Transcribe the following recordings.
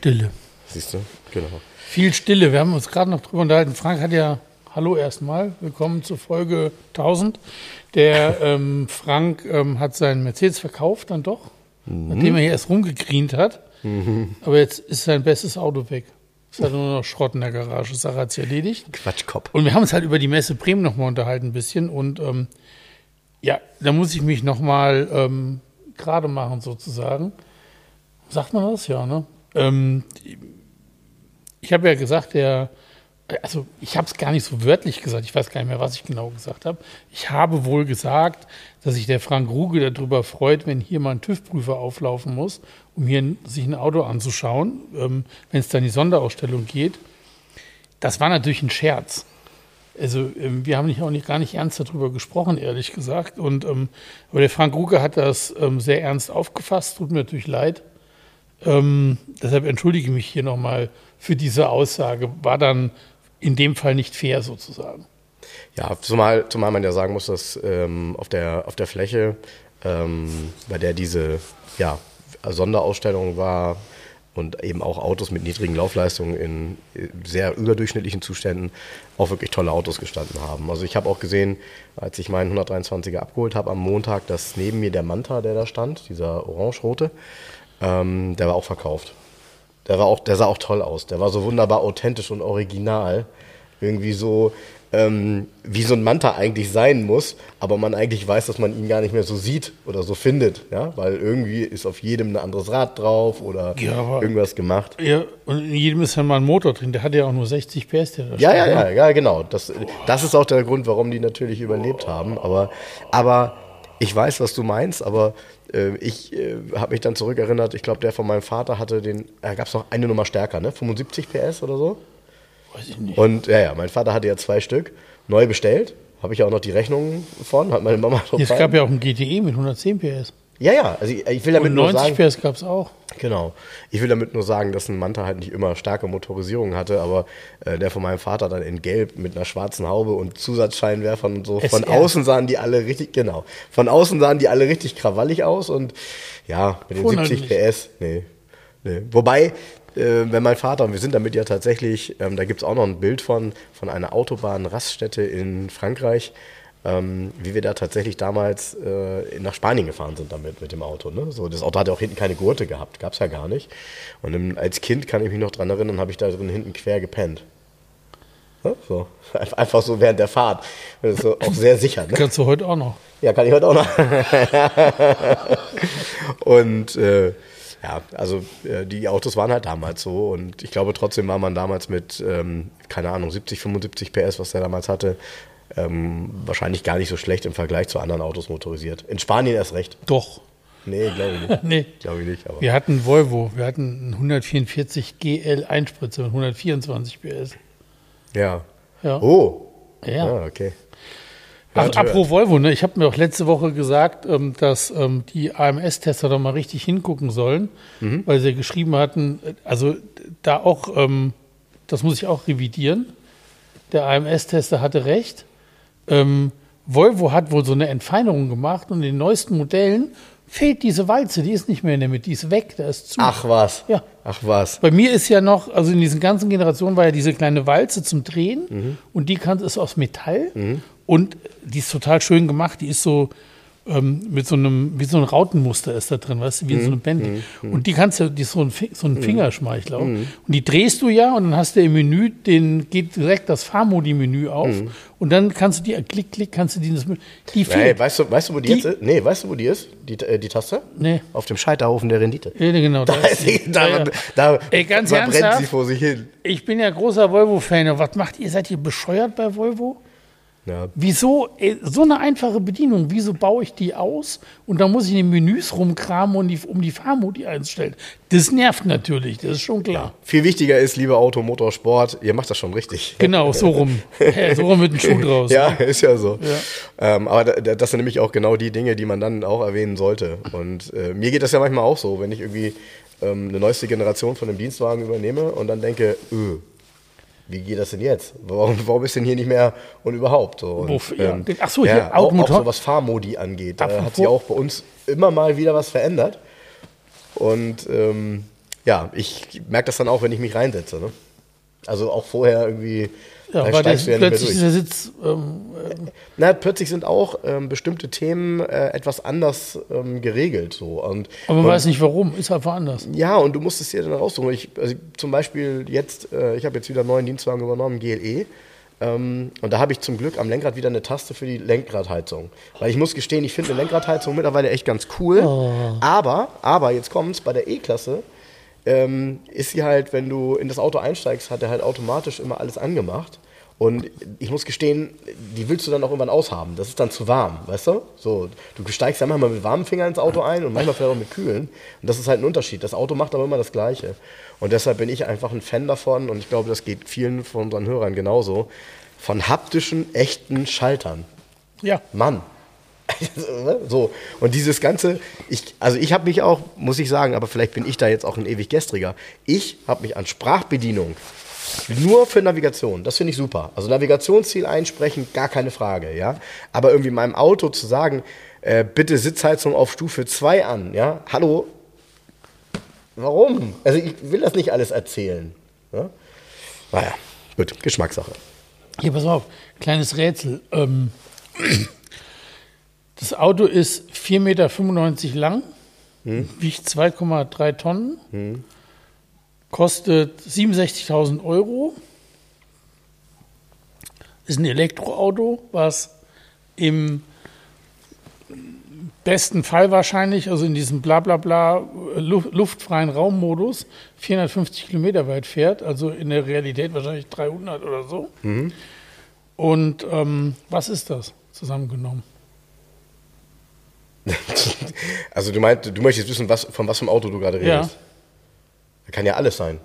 Stille. Siehst du? Genau. Viel Stille. Wir haben uns gerade noch drüber unterhalten. Frank hat ja, hallo erstmal, willkommen zur Folge 1000. Der ähm, Frank ähm, hat seinen Mercedes verkauft dann doch, nachdem er hier erst rumgegrient hat. Aber jetzt ist sein bestes Auto weg. Ist halt nur noch Schrott in der Garage. Sache hat sich erledigt. Quatschkopf. Und wir haben uns halt über die Messe Bremen nochmal unterhalten ein bisschen. Und ähm, ja, da muss ich mich nochmal ähm, gerade machen sozusagen. Sagt man das? Ja, ne? Ähm, ich habe ja gesagt, der, also ich habe es gar nicht so wörtlich gesagt, ich weiß gar nicht mehr, was ich genau gesagt habe. Ich habe wohl gesagt, dass sich der Frank Ruge darüber freut, wenn hier mal ein TÜV-Prüfer auflaufen muss, um hier sich ein Auto anzuschauen, ähm, wenn es dann in die Sonderausstellung geht. Das war natürlich ein Scherz. Also ähm, wir haben nicht, auch nicht, gar nicht ernst darüber gesprochen, ehrlich gesagt. Und, ähm, aber der Frank Ruge hat das ähm, sehr ernst aufgefasst, tut mir natürlich leid. Ähm, deshalb entschuldige ich mich hier nochmal für diese Aussage. War dann in dem Fall nicht fair sozusagen. Ja, zumal, zumal man ja sagen muss, dass ähm, auf, der, auf der Fläche, ähm, bei der diese ja, Sonderausstellung war und eben auch Autos mit niedrigen Laufleistungen in sehr überdurchschnittlichen Zuständen auch wirklich tolle Autos gestanden haben. Also ich habe auch gesehen, als ich meinen 123er abgeholt habe am Montag, dass neben mir der Manta, der da stand, dieser orange-rote, ähm, der war auch verkauft. Der, war auch, der sah auch toll aus. Der war so wunderbar authentisch und original. Irgendwie so, ähm, wie so ein Manta eigentlich sein muss, aber man eigentlich weiß, dass man ihn gar nicht mehr so sieht oder so findet. Ja? Weil irgendwie ist auf jedem ein anderes Rad drauf oder Ja, irgendwas gemacht. Ja, und in jedem ist ja mal ein Motor drin. Der hat ja auch nur 60 PS. Der Ja, ja, steht, ja, ne? ja, genau. Das, das ist auch der Grund, warum die natürlich überlebt haben. Aber, aber ich weiß, was du meinst, aber ich äh, habe mich dann zurückerinnert, ich glaube, der von meinem Vater hatte den, da gab es noch eine Nummer stärker, ne? 75 PS oder so. Weiß ich nicht. Und ja, ja, mein Vater hatte ja zwei Stück, neu bestellt. Habe ich auch noch die Rechnungen von, hat meine Mama Es dabei. gab ja auch einen GTE mit 110 PS. Ja, ja, also ich, ich will damit Und nur 90 sagen, PS gab es auch. Genau. Ich will damit nur sagen, dass ein Manta halt nicht immer starke Motorisierung hatte, aber äh, der von meinem Vater dann in Gelb mit einer schwarzen Haube und Zusatzscheinwerfern und so. Von SR. außen sahen die alle richtig, genau. Von außen sahen die alle richtig krawallig aus und ja, mit den Wundert 70 mich. PS, nee. nee. Wobei, äh, wenn mein Vater, und wir sind damit ja tatsächlich, ähm, da gibt es auch noch ein Bild von, von einer Autobahnraststätte in Frankreich, ähm, wie wir da tatsächlich damals äh, nach Spanien gefahren sind damit, mit dem Auto. Ne? So, das Auto hatte auch hinten keine Gurte gehabt, gab es ja gar nicht. Und im, als Kind kann ich mich noch dran erinnern, habe ich da drin hinten quer gepennt. Ne? So. Einfach so während der Fahrt. Das ist so auch sehr sicher. Ne? Kannst du heute auch noch. Ja, kann ich heute auch noch. und äh, ja, also äh, die Autos waren halt damals so und ich glaube trotzdem war man damals mit, ähm, keine Ahnung, 70, 75 PS, was der damals hatte, ähm, wahrscheinlich gar nicht so schlecht im Vergleich zu anderen Autos motorisiert. In Spanien erst recht. Doch. Nee, glaube ich nicht. Nee. Glaube ich nicht, aber. Wir hatten Volvo. Wir hatten einen 144 GL Einspritzer mit 124 PS. Ja. Ja. Oh. Ja. Ah, okay. Ach, Ja, apropos Volvo, ne? ich habe mir auch letzte Woche gesagt, ähm, dass ähm, die AMS-Tester da mal richtig hingucken sollen, Mhm. weil sie geschrieben hatten, also da auch, ähm, das muss ich auch revidieren, der AMS-Tester hatte recht. Ähm, Volvo hat wohl so eine Entfeinerung gemacht und in den neuesten Modellen fehlt diese Walze, die ist nicht mehr in der Mitte, die ist weg, da ist zu. Ach was. Ja. Ach was. Bei mir ist ja noch, also in diesen ganzen Generationen war ja diese kleine Walze zum Drehen Mhm. und die kann, ist aus Metall und die ist total schön gemacht. Die ist so ähm, mit so einem, wie so ein Rautenmuster ist da drin, weißt du, wie so Mhm. eine Bändel. Und die kannst du, die ist so ein, so ein Fingerschmeichler. Und die drehst du ja und dann hast du im Menü, den geht direkt das Fahrmodi-Menü auf Mhm. und dann kannst du die, klick, klick, kannst du die, das, die Hey, weißt du, weißt du, wo die, Die- jetzt ist? Nee, weißt du, wo die ist? Die, äh, die Taste? Nee. Auf dem Scheiterhaufen der Rendite. Ja, genau. Da, ist sie, da, Ja, ja. da, Ey, ganz verbrennt ernsthaft? sie vor sich hin. Ich bin ja großer Volvo-Fan. Was macht ihr? Seid ihr bescheuert bei Volvo? Ja. Wieso ey, so eine einfache Bedienung? Wieso baue ich die aus und dann muss ich in den Menüs rumkramen und die, um die Fahrmodi einstellen? Das nervt natürlich, das ist schon klar. Viel wichtiger ist, liebe Auto, Motorsport, ihr macht das schon richtig. Genau, so rum. Ja, so rum mit dem Schuh draus. Ja, ist ja so. Ähm, aber da- da- das sind nämlich auch genau die Dinge, die man dann auch erwähnen sollte. Und äh, mir geht das ja manchmal auch so, wenn ich irgendwie ähm, eine neueste Generation von einem Dienstwagen übernehme und dann denke, öh, wie geht das denn jetzt? Warum, warum ist denn hier nicht mehr und überhaupt? So, und, Wofür- ja. Ach so, hier, ja, auch, auch so was Fahrmodi angeht. Da hat sich auch bei uns immer mal wieder was verändert. Und ähm, ja, ich merke das dann auch, wenn ich mich reinsetze. Ne? Also auch vorher irgendwie, Ja, da weil der, steigst du ja nicht mehr plötzlich durch. dieser Sitz, ähm, Na, plötzlich sind auch ähm, bestimmte Themen äh, etwas anders ähm, geregelt. So. Und, aber man und, weiß nicht warum, ist einfach anders. Ja, und du musst es dir dann raussuchen. Ich, also zum Beispiel jetzt, äh, ich habe jetzt wieder einen neuen Dienstwagen übernommen, GLE. Ähm, und da habe ich zum Glück am Lenkrad wieder eine Taste für die Lenkradheizung. Weil ich muss gestehen, ich finde eine Lenkradheizung mittlerweile echt ganz cool. Aber, aber jetzt kommt's, bei der E-Klasse ähm, ist sie halt, wenn du in das Auto einsteigst, hat er halt automatisch immer alles angemacht. Und ich muss gestehen, die willst du dann auch irgendwann aushaben. Das ist dann zu warm, weißt du? So, du steigst ja manchmal mit warmen Fingern ins Auto ein und manchmal vielleicht auch mit kühlen. Und das ist halt ein Unterschied. Das Auto macht aber immer das Gleiche. Und deshalb bin ich einfach ein Fan davon und ich glaube, das geht vielen von unseren Hörern genauso. Von haptischen, echten Schaltern. Ja. Mann. so. Und dieses Ganze, ich, also ich habe mich auch, muss ich sagen, aber vielleicht bin ich da jetzt auch ein ewig gestriger. Ich habe mich an Sprachbedienung nur für Navigation, das finde ich super. Also Navigationsziel einsprechen, gar keine Frage, ja. Aber irgendwie meinem Auto zu sagen, äh, bitte Sitzheizung auf Stufe 2 an, ja. Hallo? Warum? Also ich will das nicht alles erzählen. Ja? Naja, gut, Geschmackssache. Hier, pass auf, kleines Rätsel. Ähm, das Auto ist 4,95 Meter lang, wiegt 2,3 Tonnen, kostet 67.000 Euro, ist ein Elektroauto, was im besten Fall wahrscheinlich, also in diesem Blablabla Lu- luftfreien Raummodus, 450 Kilometer weit fährt, also in der Realität wahrscheinlich 300 oder so. Und ähm, was ist das zusammengenommen? Also du meinst, du möchtest wissen, was, von was für einem Auto du gerade redest? Ja. Das kann ja alles sein.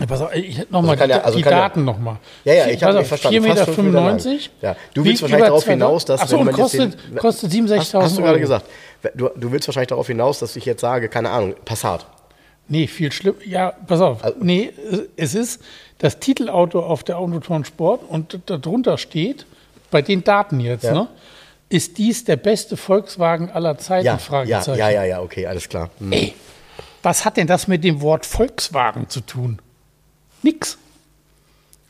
Ja, Pass auf, ich hätte nochmal Also die, ja- also die kann ja- Daten nochmal. Ja, ja, ich habe nicht verstanden. 4,95 Fast Meter. fünf Meter lang. 95, Ja, du willst wahrscheinlich darauf hinaus, dass Achso, und kostet, den- kostet 67.000 Hast, hast du gerade Euro. gesagt. Du, du willst wahrscheinlich darauf hinaus, dass ich jetzt sage, keine Ahnung, Passat. Nee, viel schlimm. Ja, pass auf. Also- nee, es ist das Titelauto auf der Autotron Sport und darunter steht, bei den Daten jetzt, ne, ist dies der beste Volkswagen aller Zeiten? Ja, ja, Fragezeichen. ja, ja, ja, okay, alles klar. Hm. Ey, was hat denn das mit dem Wort Volkswagen zu tun? Nix.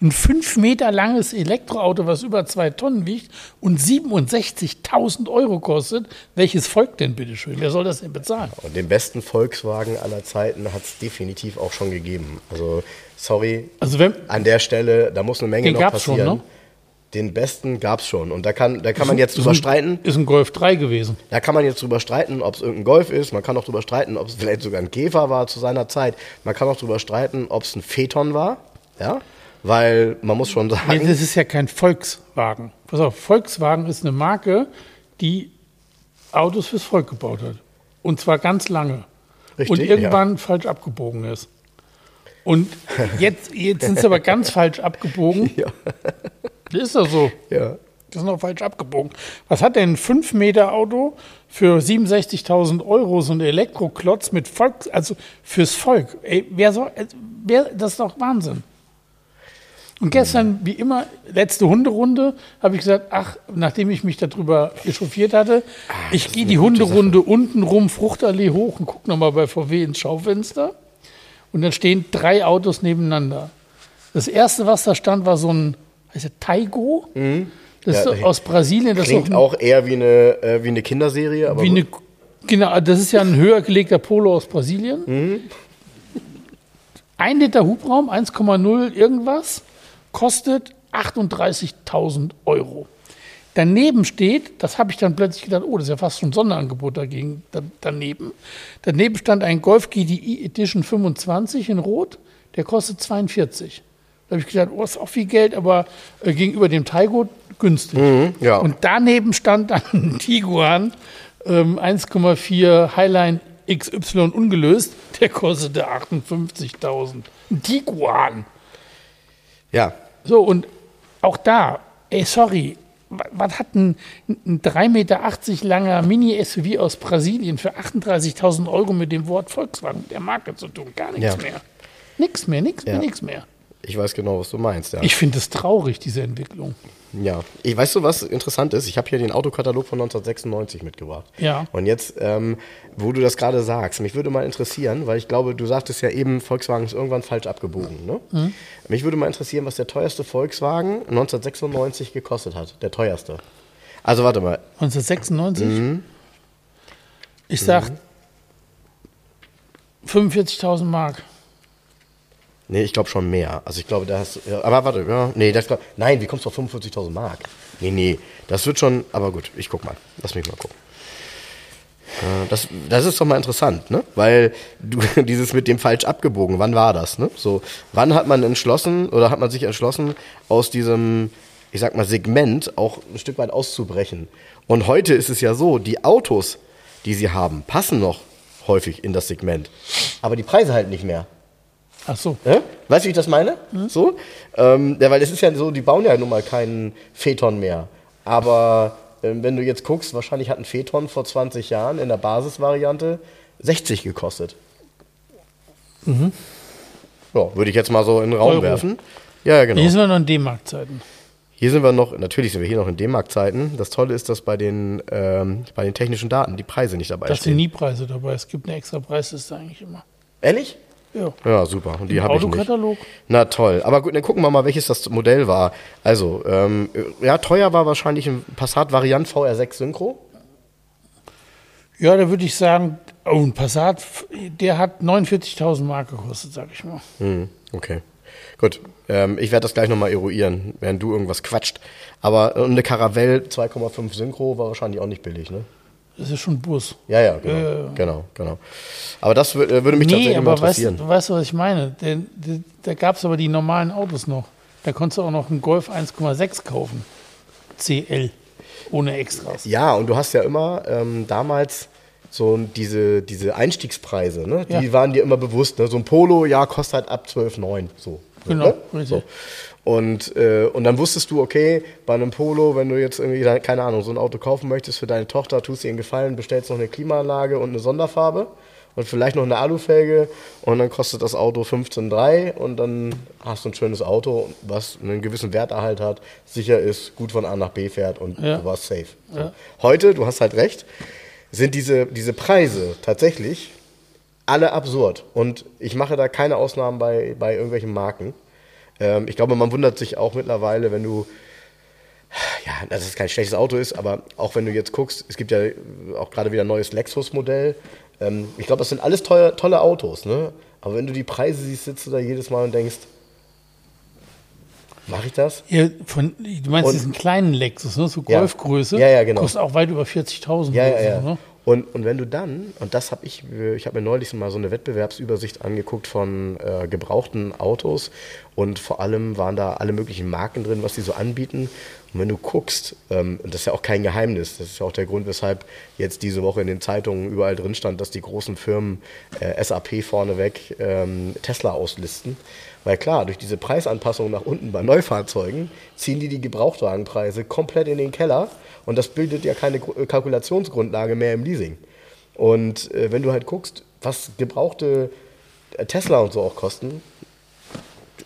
Ein fünf Meter langes Elektroauto, was über zwei Tonnen wiegt und 67.000 Euro kostet. Welches folgt denn bitte schön? Wer soll das denn bezahlen? Und den besten Volkswagen aller Zeiten hat es definitiv auch schon gegeben. Also, sorry, Also wenn, an der Stelle, da muss eine Menge Den noch gab's schon, passieren. ne? Den besten gab es schon. Und da kann, da kann man jetzt drüber ist streiten. Ist ein Golf 3 gewesen. Da kann man jetzt drüber streiten, ob es irgendein Golf ist. Man kann auch drüber streiten, ob es vielleicht sogar ein Käfer war zu seiner Zeit. Man kann auch drüber streiten, ob es ein Phaeton war. Ja, weil man muss schon Nee, sagen, das ist ja kein Volkswagen. Pass auf, Volkswagen ist eine Marke, die Autos fürs Volk gebaut hat. Und zwar ganz lange. Richtig, und irgendwann falsch abgebogen ist. Und jetzt, jetzt sind sie aber ganz falsch abgebogen. Ja. Das ist doch so. ja, Das ist noch falsch abgebogen. Was hat denn ein 5-Meter-Auto für 67.000 Euro, so ein Elektroklotz mit Volks, also fürs Volk? Ey, wer soll, äh, wer, das ist doch Wahnsinn. Und gestern, wie immer, letzte Hunderunde, habe ich gesagt, ach, nachdem ich mich darüber echauffiert hatte, ich gehe die Hunderunde unten rum, Fruchtallee hoch und gucke nochmal bei VW ins Schaufenster. Und dann stehen drei Autos nebeneinander. Das erste, was da stand, war so ein, heißt der Taigo? Das ist Ja, doch aus Brasilien. Das ist klingt ein, auch eher wie eine, äh, wie eine Kinderserie. Aber wie eine, genau, das ist ja ein höher gelegter Polo aus Brasilien. Mhm. Ein Liter Hubraum, 1,0 irgendwas, kostet 38.000 Euro. Daneben steht, das habe ich dann plötzlich gedacht, oh, das ist ja fast schon ein Sonderangebot dagegen, da, daneben. Daneben stand ein Golf GDI Edition 25 in Rot, der kostet 42. Da habe ich gedacht, oh, ist auch viel Geld, aber äh, gegenüber dem Taigo günstig. Mhm, ja. Und daneben stand dann ein Tiguan ähm, 1,4 Highline XY ungelöst. Der kostete 58.000. Ein Tiguan. Ja, So, und auch da, ey, sorry, wa- was hat ein, ein 3,80 Meter langer Mini-SUV aus Brasilien für 38.000 Euro mit dem Wort Volkswagen der Marke zu tun? Gar nichts Ja. mehr. Nix mehr, nix Ja. mehr, nix mehr. Ich weiß genau, was du meinst. Ja. Ich finde es traurig, diese Entwicklung. Ja, ich weißt du, was interessant ist? Ich habe hier den Autokatalog von 1996 mitgebracht. Ja. Und jetzt, ähm, wo du das gerade sagst, mich würde mal interessieren, weil ich glaube, du sagtest ja eben, Volkswagen ist irgendwann falsch abgebogen. Ne? Mhm. Mich würde mal interessieren, was der teuerste Volkswagen 1996 gekostet hat. Der teuerste. Also warte mal. 1996? Mhm. Ich sag 45.000 Mark. Nee, ich glaube schon mehr. Also ich glaube, da hast ja, aber warte, ja, nee, das nein, wie kommst du auf 45.000 Mark? Nee, nee, das wird schon, aber gut, ich guck mal. Lass mich mal gucken. Äh, Das, das ist doch mal interessant, ne? Weil du dieses mit dem falsch abgebogen, wann war das, ne? So, wann hat man entschlossen oder hat man sich entschlossen, aus diesem, ich sag mal, Segment auch ein Stück weit auszubrechen? Und heute ist es ja so, die Autos, die sie haben, passen noch häufig in das Segment, aber die Preise halt nicht mehr. Ach so. Ja? Weißt du, wie ich das meine? So? Ähm, ja, weil es ist ja so, die bauen ja nun mal keinen Phaeton mehr. Aber ähm, wenn du jetzt guckst, wahrscheinlich hat ein Phaeton vor 20 Jahren in der Basisvariante 60 gekostet. Ja, würde ich jetzt mal so in den Raum Euro. werfen. Ja, ja, genau. Hier sind wir noch in D-Mark-Zeiten. Hier sind wir noch, natürlich sind wir hier noch in D-Mark-Zeiten. Das Tolle ist, dass bei den, ähm, bei den technischen Daten die Preise nicht dabei Da sind stehen. nie Preise dabei. Es gibt eine extra Preisliste eigentlich immer. Ehrlich? Ja. Ja, super. Und die habe ich nicht. Na toll. Aber gut, dann gucken wir mal, welches das Modell war. Also, ähm, ja, teuer war wahrscheinlich ein Passat Variant VR6 Synchro. Ja, da würde ich sagen, oh, ein Passat, der hat 49.000 Mark gekostet, sag ich mal. Hm, okay. Gut, ähm, ich werde das gleich nochmal eruieren, während du irgendwas quatscht. Aber äh, eine Caravelle 2,5 Synchro war wahrscheinlich auch nicht billig, ne? Das ist schon Bus. Ja, ja, genau. Ja. Genau, genau. Aber das äh, würde mich Nee, tatsächlich aber weißt, interessieren. du weißt du, was ich meine? Denn, denn, da gab es aber die normalen Autos noch. Da konntest du auch noch einen Golf 1,6 kaufen. CL. Ohne Extras. Ja, und du hast ja immer ähm, damals so diese, diese Einstiegspreise, ne? die Ja. waren dir immer bewusst. Ne? So ein Polo, ja, kostet halt ab 12,9. So. Genau, ne? richtig. So. Und, äh, und dann wusstest du, okay, bei einem Polo, wenn du jetzt irgendwie, keine Ahnung, so ein Auto kaufen möchtest für deine Tochter, tust ihr einen Gefallen, bestellst noch eine Klimaanlage und eine Sonderfarbe und vielleicht noch eine Alufelge und dann kostet das Auto 15,3 und dann hast du ein schönes Auto, was einen gewissen Werterhalt hat, sicher ist, gut von A nach B fährt und Ja. du warst safe. Ja. Heute, du hast halt recht, sind diese, diese Preise tatsächlich alle absurd. Und ich mache da keine Ausnahmen bei, bei irgendwelchen Marken. Ähm, ich glaube, man wundert sich auch mittlerweile, wenn du, ja, dass es kein schlechtes Auto ist, aber auch wenn du jetzt guckst, es gibt ja auch gerade wieder ein neues Lexus-Modell. Ähm, ich glaube, das sind alles teuer, tolle Autos, ne? Aber wenn du die Preise siehst, sitzt du da jedes Mal und denkst, mache ich das? Ja, von, du meinst Und- diesen kleinen Lexus, ne? so. Golfgröße. Ja, ja, genau. Kostet auch weit über 40.000. Ja, ja, ja. ne? Und, und wenn du dann, und das habe ich, ich habe mir neulich mal so eine Wettbewerbsübersicht angeguckt von äh, gebrauchten Autos und vor allem waren da alle möglichen Marken drin, was die so anbieten. Und wenn du guckst, ähm, und das ist ja auch kein Geheimnis, das ist ja auch der Grund, weshalb jetzt diese Woche in den Zeitungen überall drin stand, dass die großen Firmen äh, SAP vorneweg ähm, Tesla auslisten. Weil klar, durch diese Preisanpassung nach unten bei Neufahrzeugen ziehen die die Gebrauchtwagenpreise komplett in den Keller und das bildet ja keine äh, Kalkulationsgrundlage mehr im Leasing. Und äh, wenn du halt guckst, was gebrauchte äh, Tesla und so auch kosten,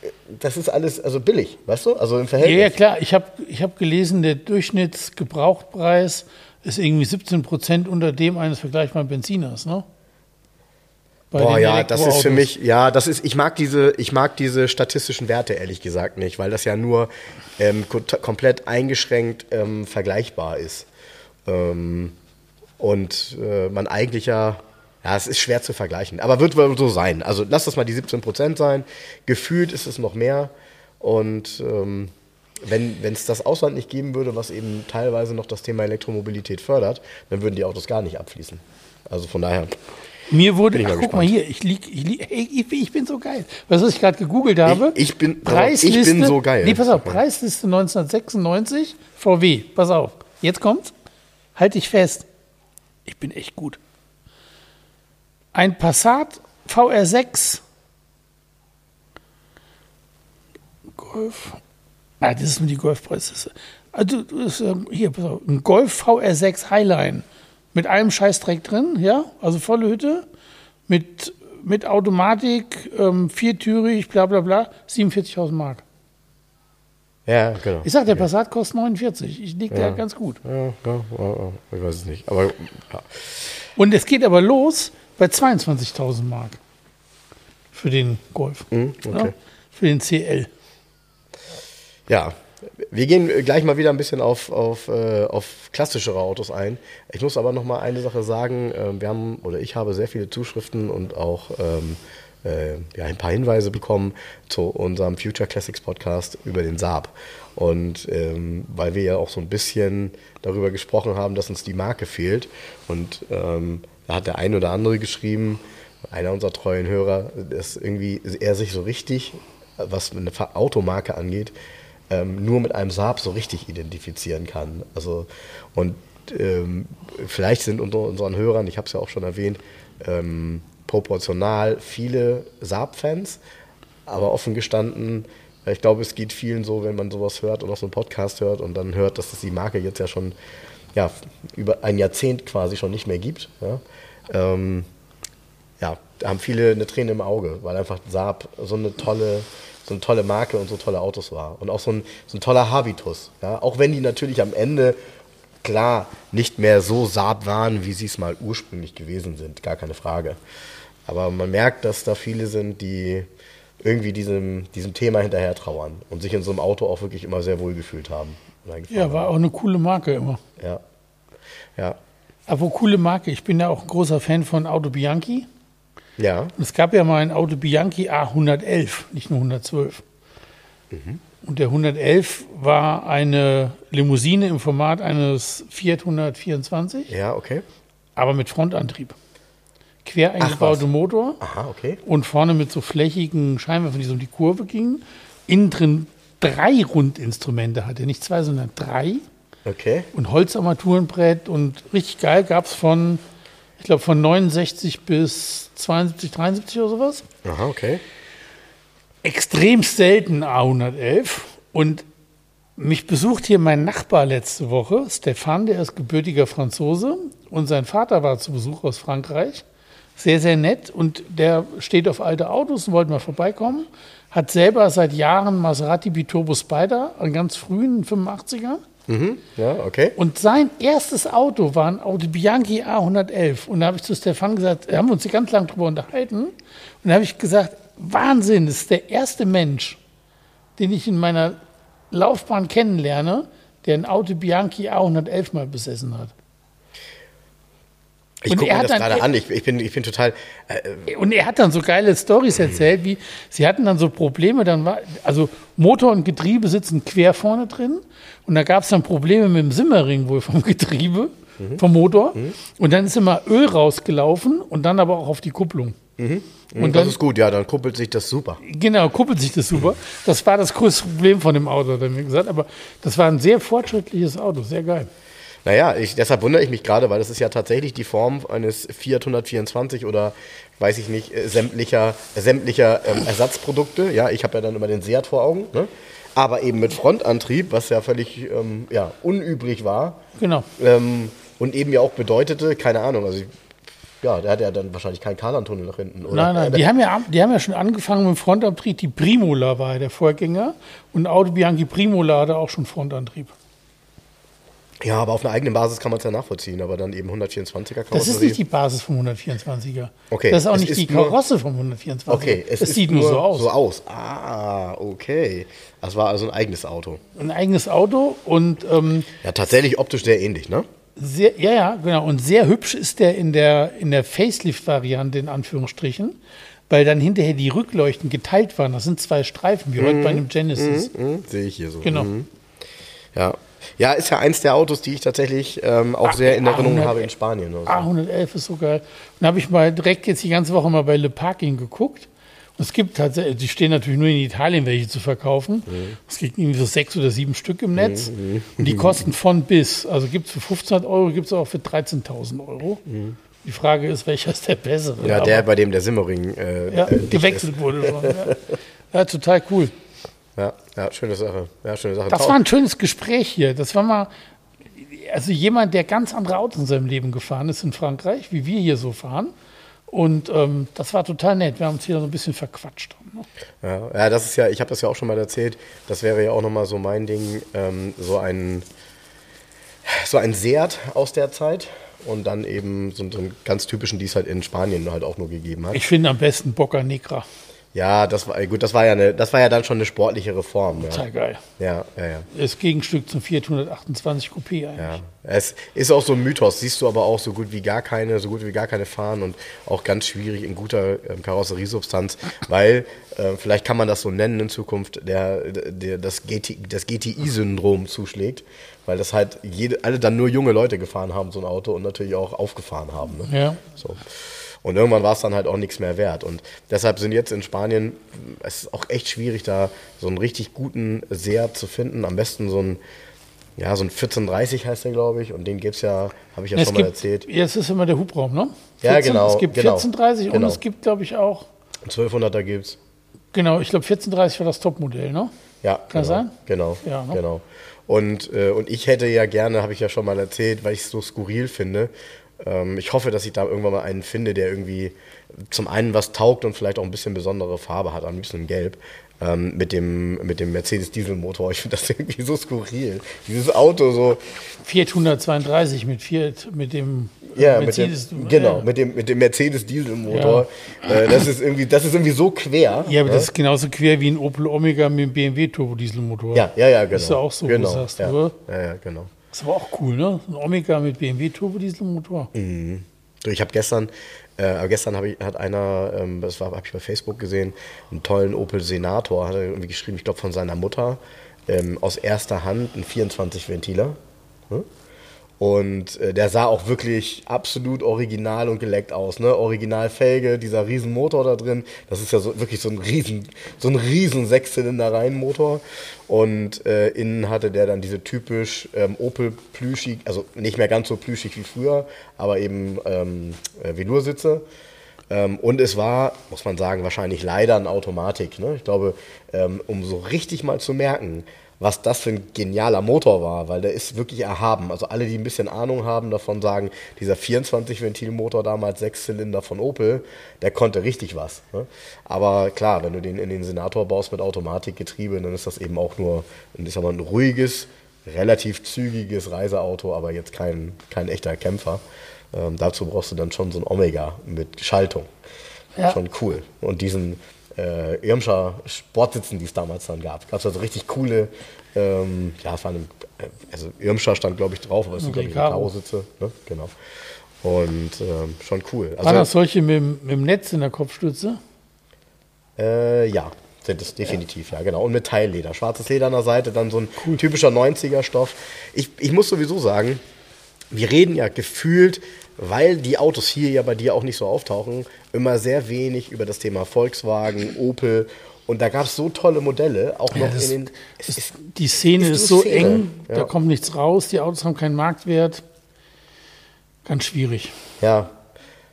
äh, das ist alles also billig, weißt du? Also im Ja, Verhältnis. ja, klar. Ich habe ich hab gelesen, der Durchschnittsgebrauchtpreis ist irgendwie 17 Prozent unter dem eines vergleichbaren Benziners, ne? Boah, ja, das ist für mich, ja, das ist, ich mag diese, ich mag diese statistischen Werte ehrlich gesagt nicht, weil das ja nur ähm, ko- komplett eingeschränkt ähm, vergleichbar ist. Ähm, und äh, man eigentlich ja, ja, es ist schwer zu vergleichen, aber wird wohl so sein. Also lass das mal die 17 Prozent sein. Gefühlt ist es noch mehr. Und ähm, wenn es das Ausland nicht geben würde, was eben teilweise noch das Thema Elektromobilität fördert, dann würden die Autos gar nicht abfließen. Also von daher, Mir wurde, ach, guck mal hier, ich, lieg, ich, lieg, ich, bin- ich bin so geil. Weißt du, was ich gerade gegoogelt habe? Ich- ich bin- Preisliste, ich bin so geil. Nee, pass auf, Preisliste 1996, VW, pass auf. Jetzt kommt's, halt dich fest. Ich bin echt gut. Ein Passat VR6 Golf. Ah, das ist nur die Golfpreisliste. Also, das ist, ähm, hier, pass auf, ein Golf VR6 Highline mit einem Scheißdreck drin, ja, also volle Hütte, mit, mit Automatik, ähm, viertürig, bla bla bla, 47.000 Mark. Ja, genau. Ich sag, der Passat kostet 49. Ich liege da ganz gut. Ja, ja, ja, ja, ich weiß es nicht. Aber ja. Und es geht aber los bei 22.000 Mark für den Golf. Hm, okay. ja, für den CL. Ja, wir gehen gleich mal wieder ein bisschen auf, auf, äh, auf klassischere Autos ein. Ich muss aber noch mal eine Sache sagen. Ähm, wir haben, oder ich habe sehr viele Zuschriften und auch ähm, äh, ja, ein paar Hinweise bekommen zu unserem Future Classics Podcast über den Saab. Und ähm, weil wir ja auch so ein bisschen darüber gesprochen haben, dass uns die Marke fehlt. Und ähm, da hat der ein oder andere geschrieben, einer unserer treuen Hörer, dass irgendwie er sich so richtig, was eine Automarke angeht, ähm, nur mit einem Saab so richtig identifizieren kann. Also und ähm, vielleicht sind unter unseren Hörern, ich habe es ja auch schon erwähnt, ähm, proportional viele Saab-Fans, aber offen gestanden, ich glaube, es geht vielen so, wenn man sowas hört oder so einen Podcast hört und dann hört, dass es die Marke jetzt ja schon ja, über ein Jahrzehnt quasi schon nicht mehr gibt. Ja, ähm, ja haben viele eine Träne im Auge, weil einfach Saab so eine tolle so eine tolle Marke und so tolle Autos war. Und auch so ein, so ein toller Habitus. Ja? Auch wenn die natürlich am Ende, klar, nicht mehr so Saab waren, wie sie es mal ursprünglich gewesen sind. Gar keine Frage. Aber man merkt, dass da viele sind, die irgendwie diesem, diesem Thema hinterher trauern und sich in so einem Auto auch wirklich immer sehr wohl gefühlt haben. Ja, war auch eine coole Marke immer. Ja. Ja. Aber coole Marke, ich bin ja auch ein großer Fan von Auto Bianchi. Ja. Es gab ja mal ein Auto Bianchi A111, nicht nur 112. Und der 111 war eine Limousine im Format eines Fiat 124, Ja, okay. aber mit Frontantrieb. Quer eingebauter Motor Aha, okay. und vorne mit so flächigen Scheinwerfern, die so um die Kurve gingen. Innen drin drei Rundinstrumente hatte, nicht zwei, sondern drei. Okay. Und Holzarmaturenbrett und richtig geil gab es von, ich glaube, von 69 bis 72, 73 oder sowas. Aha, okay. Extrem selten A111. Und mich besucht hier mein Nachbar letzte Woche, Stefan, der ist gebürtiger Franzose und sein Vater war zu Besuch aus Frankreich. Sehr, sehr nett und der steht auf alte Autos und wollte mal vorbeikommen. Hat selber seit Jahren Maserati Biturbo Spider, einen ganz frühen 85er. Mhm. Ja, okay. Und sein erstes Auto war ein Audi Bianchi A111. Und da habe ich zu Stefan gesagt, da haben wir uns ganz lange drüber unterhalten. Und da habe ich gesagt, Wahnsinn, das ist der erste Mensch, den ich in meiner Laufbahn kennenlerne, der ein Auto Bianchi A111 mal besessen hat. Ich Und gucke er mir hat das dann- gerade an. Ich, ich, bin, ich bin total. Äh, Und er hat dann so geile Stories erzählt, wie sie hatten dann so Probleme, dann war, also Motor und Getriebe sitzen quer vorne drin und da gab es dann Probleme mit dem Simmering wohl vom Getriebe, vom Motor und dann ist immer Öl rausgelaufen und dann aber auch auf die Kupplung. und Und das dann, ist gut, ja, dann kuppelt sich das super. genau, kuppelt sich das super. Das war das größte Problem von dem Auto, hat er mir gesagt, aber das war ein sehr fortschrittliches Auto, sehr geil. Naja, ich, deshalb wundere ich mich gerade, weil das ist ja tatsächlich die Form eines Fiat 124 oder weiß ich nicht, äh, sämtlicher, sämtlicher ähm, Ersatzprodukte. Ja, ich habe ja dann immer den Seat vor Augen, ne? aber eben mit Frontantrieb, was ja völlig ähm, ja, unüblich war Genau. ähm, und eben ja auch bedeutete, keine Ahnung, also ich, ja, der hat ja dann wahrscheinlich keinen Kardantunnel nach hinten. Oder? Nein, nein, die haben, ja, die haben ja schon angefangen mit dem Frontantrieb. Die Primola war ja der Vorgänger und Audi Bianchi Primola hatte auch schon Frontantrieb. Ja, aber auf einer eigenen Basis kann man es ja nachvollziehen, aber dann eben 124er Karosserie. Das ist nicht die Basis vom 124er. Okay, Das ist auch es nicht ist die Karosse vom 124er. Okay, es das sieht nur so aus. So aus. Ah, okay. Das war also ein eigenes Auto. Ein eigenes Auto und ähm, Ja, tatsächlich optisch sehr ähnlich, ne? sehr, ja, ja, genau. Und sehr hübsch ist der in der, in der Facelift-Variante in Anführungsstrichen, weil dann hinterher die Rückleuchten geteilt waren. Das sind zwei Streifen, wie heute bei einem Genesis. Hm, sehe ich hier so. Genau. Mhm. Ja. Ja, ist ja eins der Autos, die ich tatsächlich ähm, auch Ach, sehr in der Erinnerung A100 habe in Spanien. oder so. A111 ist so geil. Dann habe ich mal direkt jetzt die ganze Woche mal bei Le Parking geguckt. Und es gibt tatsächlich, die stehen natürlich nur in Italien, welche zu verkaufen. Mhm. Es gibt irgendwie so sechs oder sieben Stück im Netz. Und die kosten von bis. Also gibt es für 1500 Euro, gibt es auch für 13.000 Euro. Die Frage ist, welcher ist der bessere? Mhm. Ja, der, bei dem der Simmering äh, ja, gewechselt wurde schon. Ja. ja, total cool. Ist. Ja, ja, schöne Sache. Ja, schöne Sache. Das war ein schönes Gespräch hier. Das war mal, also jemand, der ganz andere Autos in seinem Leben gefahren ist in Frankreich, wie wir hier so fahren. Und ähm, das war total nett. Wir haben uns hier so ein bisschen verquatscht. Ne? Ja, ja, das ist ja, ich habe das ja auch schon mal erzählt, das wäre ja auch nochmal so mein Ding, ähm, so ein so ein Seat aus der Zeit und dann eben so, so einen ganz typischen, die es halt in Spanien halt auch nur gegeben hat. Ich finde am besten Boca Negra. Ja, das war gut, das war ja eine, das war ja dann schon eine sportlichere Form. Ja, Total geil. ja, ja. ja. Das Gegenstück zum Fiat 128 Coupé eigentlich. Ja, es ist auch so ein Mythos, siehst du aber auch so gut wie gar keine, so gut wie gar keine fahren und auch ganz schwierig in guter ähm, Karosseriesubstanz, weil äh, vielleicht kann man das so nennen in Zukunft, der, der das, GT, das GTI-Syndrom zuschlägt, weil das halt jede, alle dann nur junge Leute gefahren haben, so ein Auto und natürlich auch aufgefahren haben. Ne? Ja. So. Und irgendwann war es dann halt auch nichts mehr wert. Und deshalb sind jetzt in Spanien, es ist auch echt schwierig, da so einen richtig guten Seat zu finden. Am besten so ein, ja, so ein 1430 heißt der, glaube ich. Und den gibt es ja, habe ich ja Es schon mal gibt, erzählt. Jetzt ist immer der Hubraum, ne? Ja, genau, Es gibt genau, 1430 und genau. es gibt, glaube ich, auch, 1200er gibt es. genau, ich glaube 1430 war das Topmodell, ne? Ja, Kann genau, sein? Genau, Ja, ne? genau. Und, äh, und ich hätte ja gerne, habe ich ja schon mal erzählt, weil ich es so skurril finde. Ähm, ich hoffe, dass ich da irgendwann mal einen finde, der irgendwie zum einen was taugt und vielleicht auch ein bisschen besondere Farbe hat, am liebsten Gelb. Ähm, mit dem, mit dem Mercedes-Dieselmotor. Ich finde das irgendwie so skurril. Dieses Auto so. Fiat 132 mit Fiat, mit dem Ja, Mercedes. mit dem, genau, mit dem, mit dem Mercedes-Dieselmotor. Äh, das, ist irgendwie, das ist irgendwie so quer. Ja, aber ne? das ist genauso quer wie ein Opel Omega mit dem BMW Turbodieselmotor. ja, ja, ja, genau. Ist ja auch so, genau, du sagst, ja. oder? ja, ja, genau. Das aber auch cool, ne? Ein Omega mit BMW Turbodieselmotor. Du, Ich habe gestern, äh, gestern hab ich, hat einer, ähm, das war, habe ich bei Facebook gesehen, einen tollen Opel Senator, hat er irgendwie geschrieben, ich glaube von seiner Mutter, ähm, aus erster Hand, ein 24-Ventiler. Hm? Und äh, der sah auch wirklich absolut original und geleckt aus. Ne? Originalfelge, dieser riesen Motor da drin. Das ist ja so, wirklich so ein riesen, so ein riesen Sechszylinder-Reihenmotor. Und äh, innen hatte der dann diese typisch ähm, Opel plüschig, also nicht mehr ganz so plüschig wie früher, aber eben ähm, äh, Velursitze. Ähm, und es war, muss man sagen, wahrscheinlich leider eine Automatik. Ne? Ich glaube, ähm, um so richtig mal zu merken, was das für ein genialer Motor war, weil der ist wirklich erhaben. Also alle, die ein bisschen Ahnung haben davon, sagen, dieser 24-Ventil-Motor damals, Sechszylinder von Opel, der konnte richtig was. Ne? Aber klar, wenn du den in den Senator baust mit Automatikgetriebe, dann ist das eben auch nur, ich sag mal, ein ruhiges, relativ zügiges Reiseauto, aber jetzt kein, kein echter Kämpfer. Ähm, dazu brauchst du dann schon so ein Omega mit Schaltung. Ja. Schon cool. Und diesen äh, Irmscher Sportsitzen, die es damals dann gab. Gab es also richtig coole, ähm, ja, es waren, äh, also Irmscher stand glaube ich drauf, aber es sind glaube ich. Recaro-Sitze. Ne? Genau. Und ähm, schon cool. Waren Also, das solche mit, dem- mit dem Netz in der Kopfstütze? Äh, ja, sind es definitiv, ja. genau. Und mit Teilleder. Schwarzes Leder an der Seite, dann so ein typischer 90er-Stoff. Ich, ich muss sowieso sagen, wir reden ja gefühlt, weil die Autos hier ja bei dir auch nicht so auftauchen, immer sehr wenig über das Thema Volkswagen, Opel. Und da gab es so tolle Modelle, auch noch das- in den. Das, ist, die Szene ist ist, so Szene, eng, ja. da kommt nichts raus, die Autos haben keinen Marktwert. Ganz schwierig. Ja,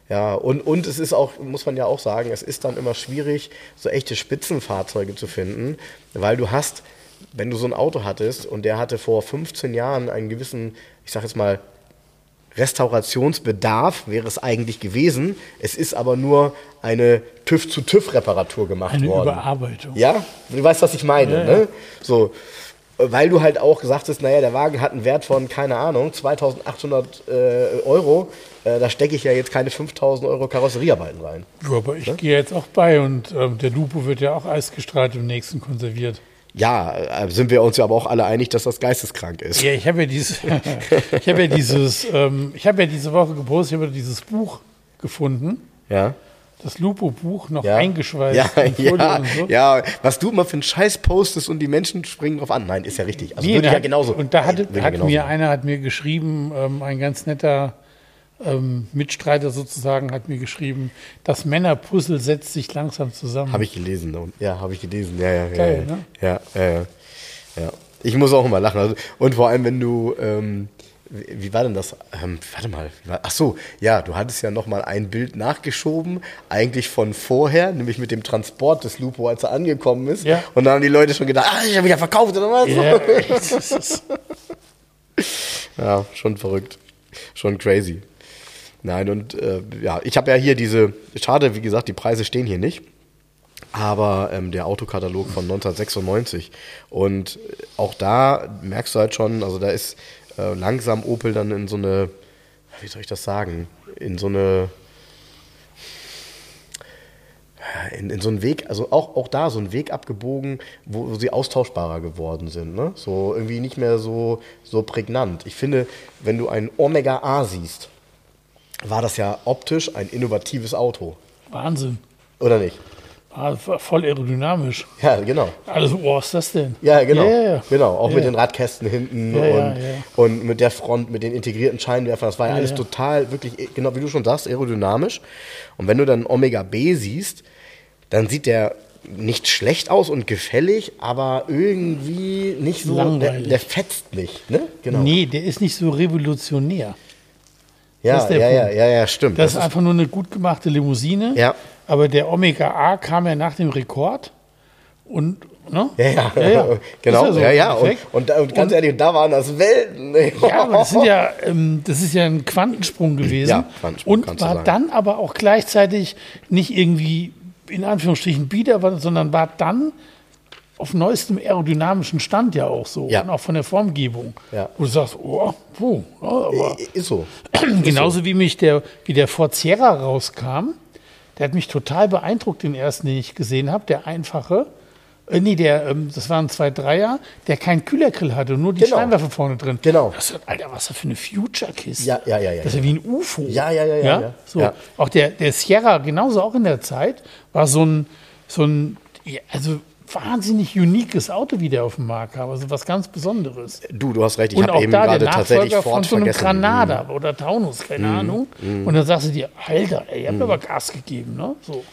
ja, und, und es ist auch, muss man ja auch sagen, es ist dann immer schwierig, so echte Spitzenfahrzeuge zu finden, weil du hast, wenn du so ein Auto hattest und der hatte vor 15 Jahren einen gewissen, ich sag jetzt mal, Restaurationsbedarf wäre es eigentlich gewesen. Es ist aber nur eine TÜV-zu-TÜV-Reparatur gemacht Eine worden. Überarbeitung. Ja, du weißt, was ich meine. Ja, ne? ja. So, weil du halt auch gesagt hast, naja, der Wagen hat einen Wert von, keine Ahnung, 2800 äh, Euro. Äh, da stecke ich ja jetzt keine 5000 Euro Karosseriearbeiten rein. Ja, aber ich gehe jetzt auch bei und ähm, der Lupo wird ja auch eisgestrahlt im nächsten konserviert. Ja, äh, sind wir uns ja aber auch alle einig, dass das geisteskrank ist. Ja, ich habe ja dieses, ich habe ja dieses, ähm, ich habe ja diese Woche gepostet, ich habe ja dieses Buch gefunden. Ja. das Lupo-Buch noch Ja. eingeschweißt. Ja, ja, und so. ja, was du immer für einen Scheiß postest und die Menschen springen drauf an. Nein, ist ja richtig. Also Nee, würde ich ja genauso. Und da hatte, hat genauso mir einer hat mir geschrieben, ähm, ein ganz netter ähm, Mitstreiter sozusagen hat mir geschrieben, das Männerpuzzle setzt sich langsam zusammen. Habe ich gelesen. Ja, habe ich gelesen. Ja, ja, Geil, ja, ne? ja, ja, ja, ja. Ich muss auch immer lachen. Also, und vor allem, wenn du, ähm, wie, war denn das? Ähm, warte mal. Ach so, ja, du hattest ja noch mal ein Bild nachgeschoben, eigentlich von vorher, nämlich mit dem Transport des Lupo, als er angekommen ist. Ja. Und dann haben die Leute schon gedacht, ah, ich habe wieder verkauft oder was? Ja, Ja, schon verrückt. Schon crazy. Nein, und äh, ja, ich habe ja hier diese, schade, wie gesagt, die Preise stehen hier nicht, aber ähm, der Autokatalog von 1996. Und auch da merkst du halt schon, also da ist äh, langsam Opel dann in so eine, wie soll ich das sagen, in so eine, in, in so einen Weg, also auch, auch da so einen Weg abgebogen, wo, wo sie austauschbarer geworden sind. Ne? So irgendwie nicht mehr so, so prägnant. Ich finde, wenn du ein Omega A siehst, war das ja optisch ein innovatives Auto. Wahnsinn. Oder nicht? War voll aerodynamisch. Ja, genau. Also, was ist das denn? Ja, genau. Ja. Genau, auch Ja, mit den Radkästen hinten Ja, und, und mit der Front, mit den integrierten Scheinwerfern. Das war ja, alles total, wirklich, genau wie du schon sagst, aerodynamisch. Und wenn du dann Omega B siehst, dann sieht der nicht schlecht aus und gefällig, aber irgendwie nicht so, der, der fetzt nicht, ne? Genau. Nee, der ist nicht so revolutionär. Ja, das ja, ja, ja, ja, stimmt. Das, ist einfach nur eine gut gemachte Limousine. Ja. Aber der Omega A kam ja nach dem Rekord. Und, ne? ja, ja, Ja, ja. genau, ja so ja, ja. Und, und, und ganz ehrlich, da waren das Welten. Ja, aber das, sind ja, ähm, das ist ja ein Quantensprung gewesen. Ja, Quantensprung, und war dann aber auch gleichzeitig nicht irgendwie in Anführungsstrichen Bieder, sondern war dann auf neuestem aerodynamischen Stand ja auch so. Ja. Und auch von der Formgebung. Ja. Wo du sagst, oh, puh, aber Ist so. genauso wie mich der, wie der Ford Sierra rauskam, der hat mich total beeindruckt, den ersten, den ich gesehen habe, der einfache. Äh, nee, der, ähm, das waren zwei Dreier, der keinen Kühlergrill hatte, nur die Genau. Scheinwerfer vorne drin. Genau. Das ist, Alter, was ist das für eine Future-Kiste? Ja, ja, ja, ja, Das ist ja wie ein UFO. Ja, ja, ja, ja, ja. So. Ja. Auch der, der Sierra, genauso auch in der Zeit, war so ein, so ein, also wahnsinnig uniques Auto, wie der auf dem Markt kam. Also was ganz Besonderes. Du, du hast recht. Ich habe eben da gerade der tatsächlich Nachfolger von Ford so einem vergessen. Mhm. Granada oder Taunus, keine Ahnung. Und dann sagst du dir, Alter, ey, ihr habt aber Gas gegeben, ne? So.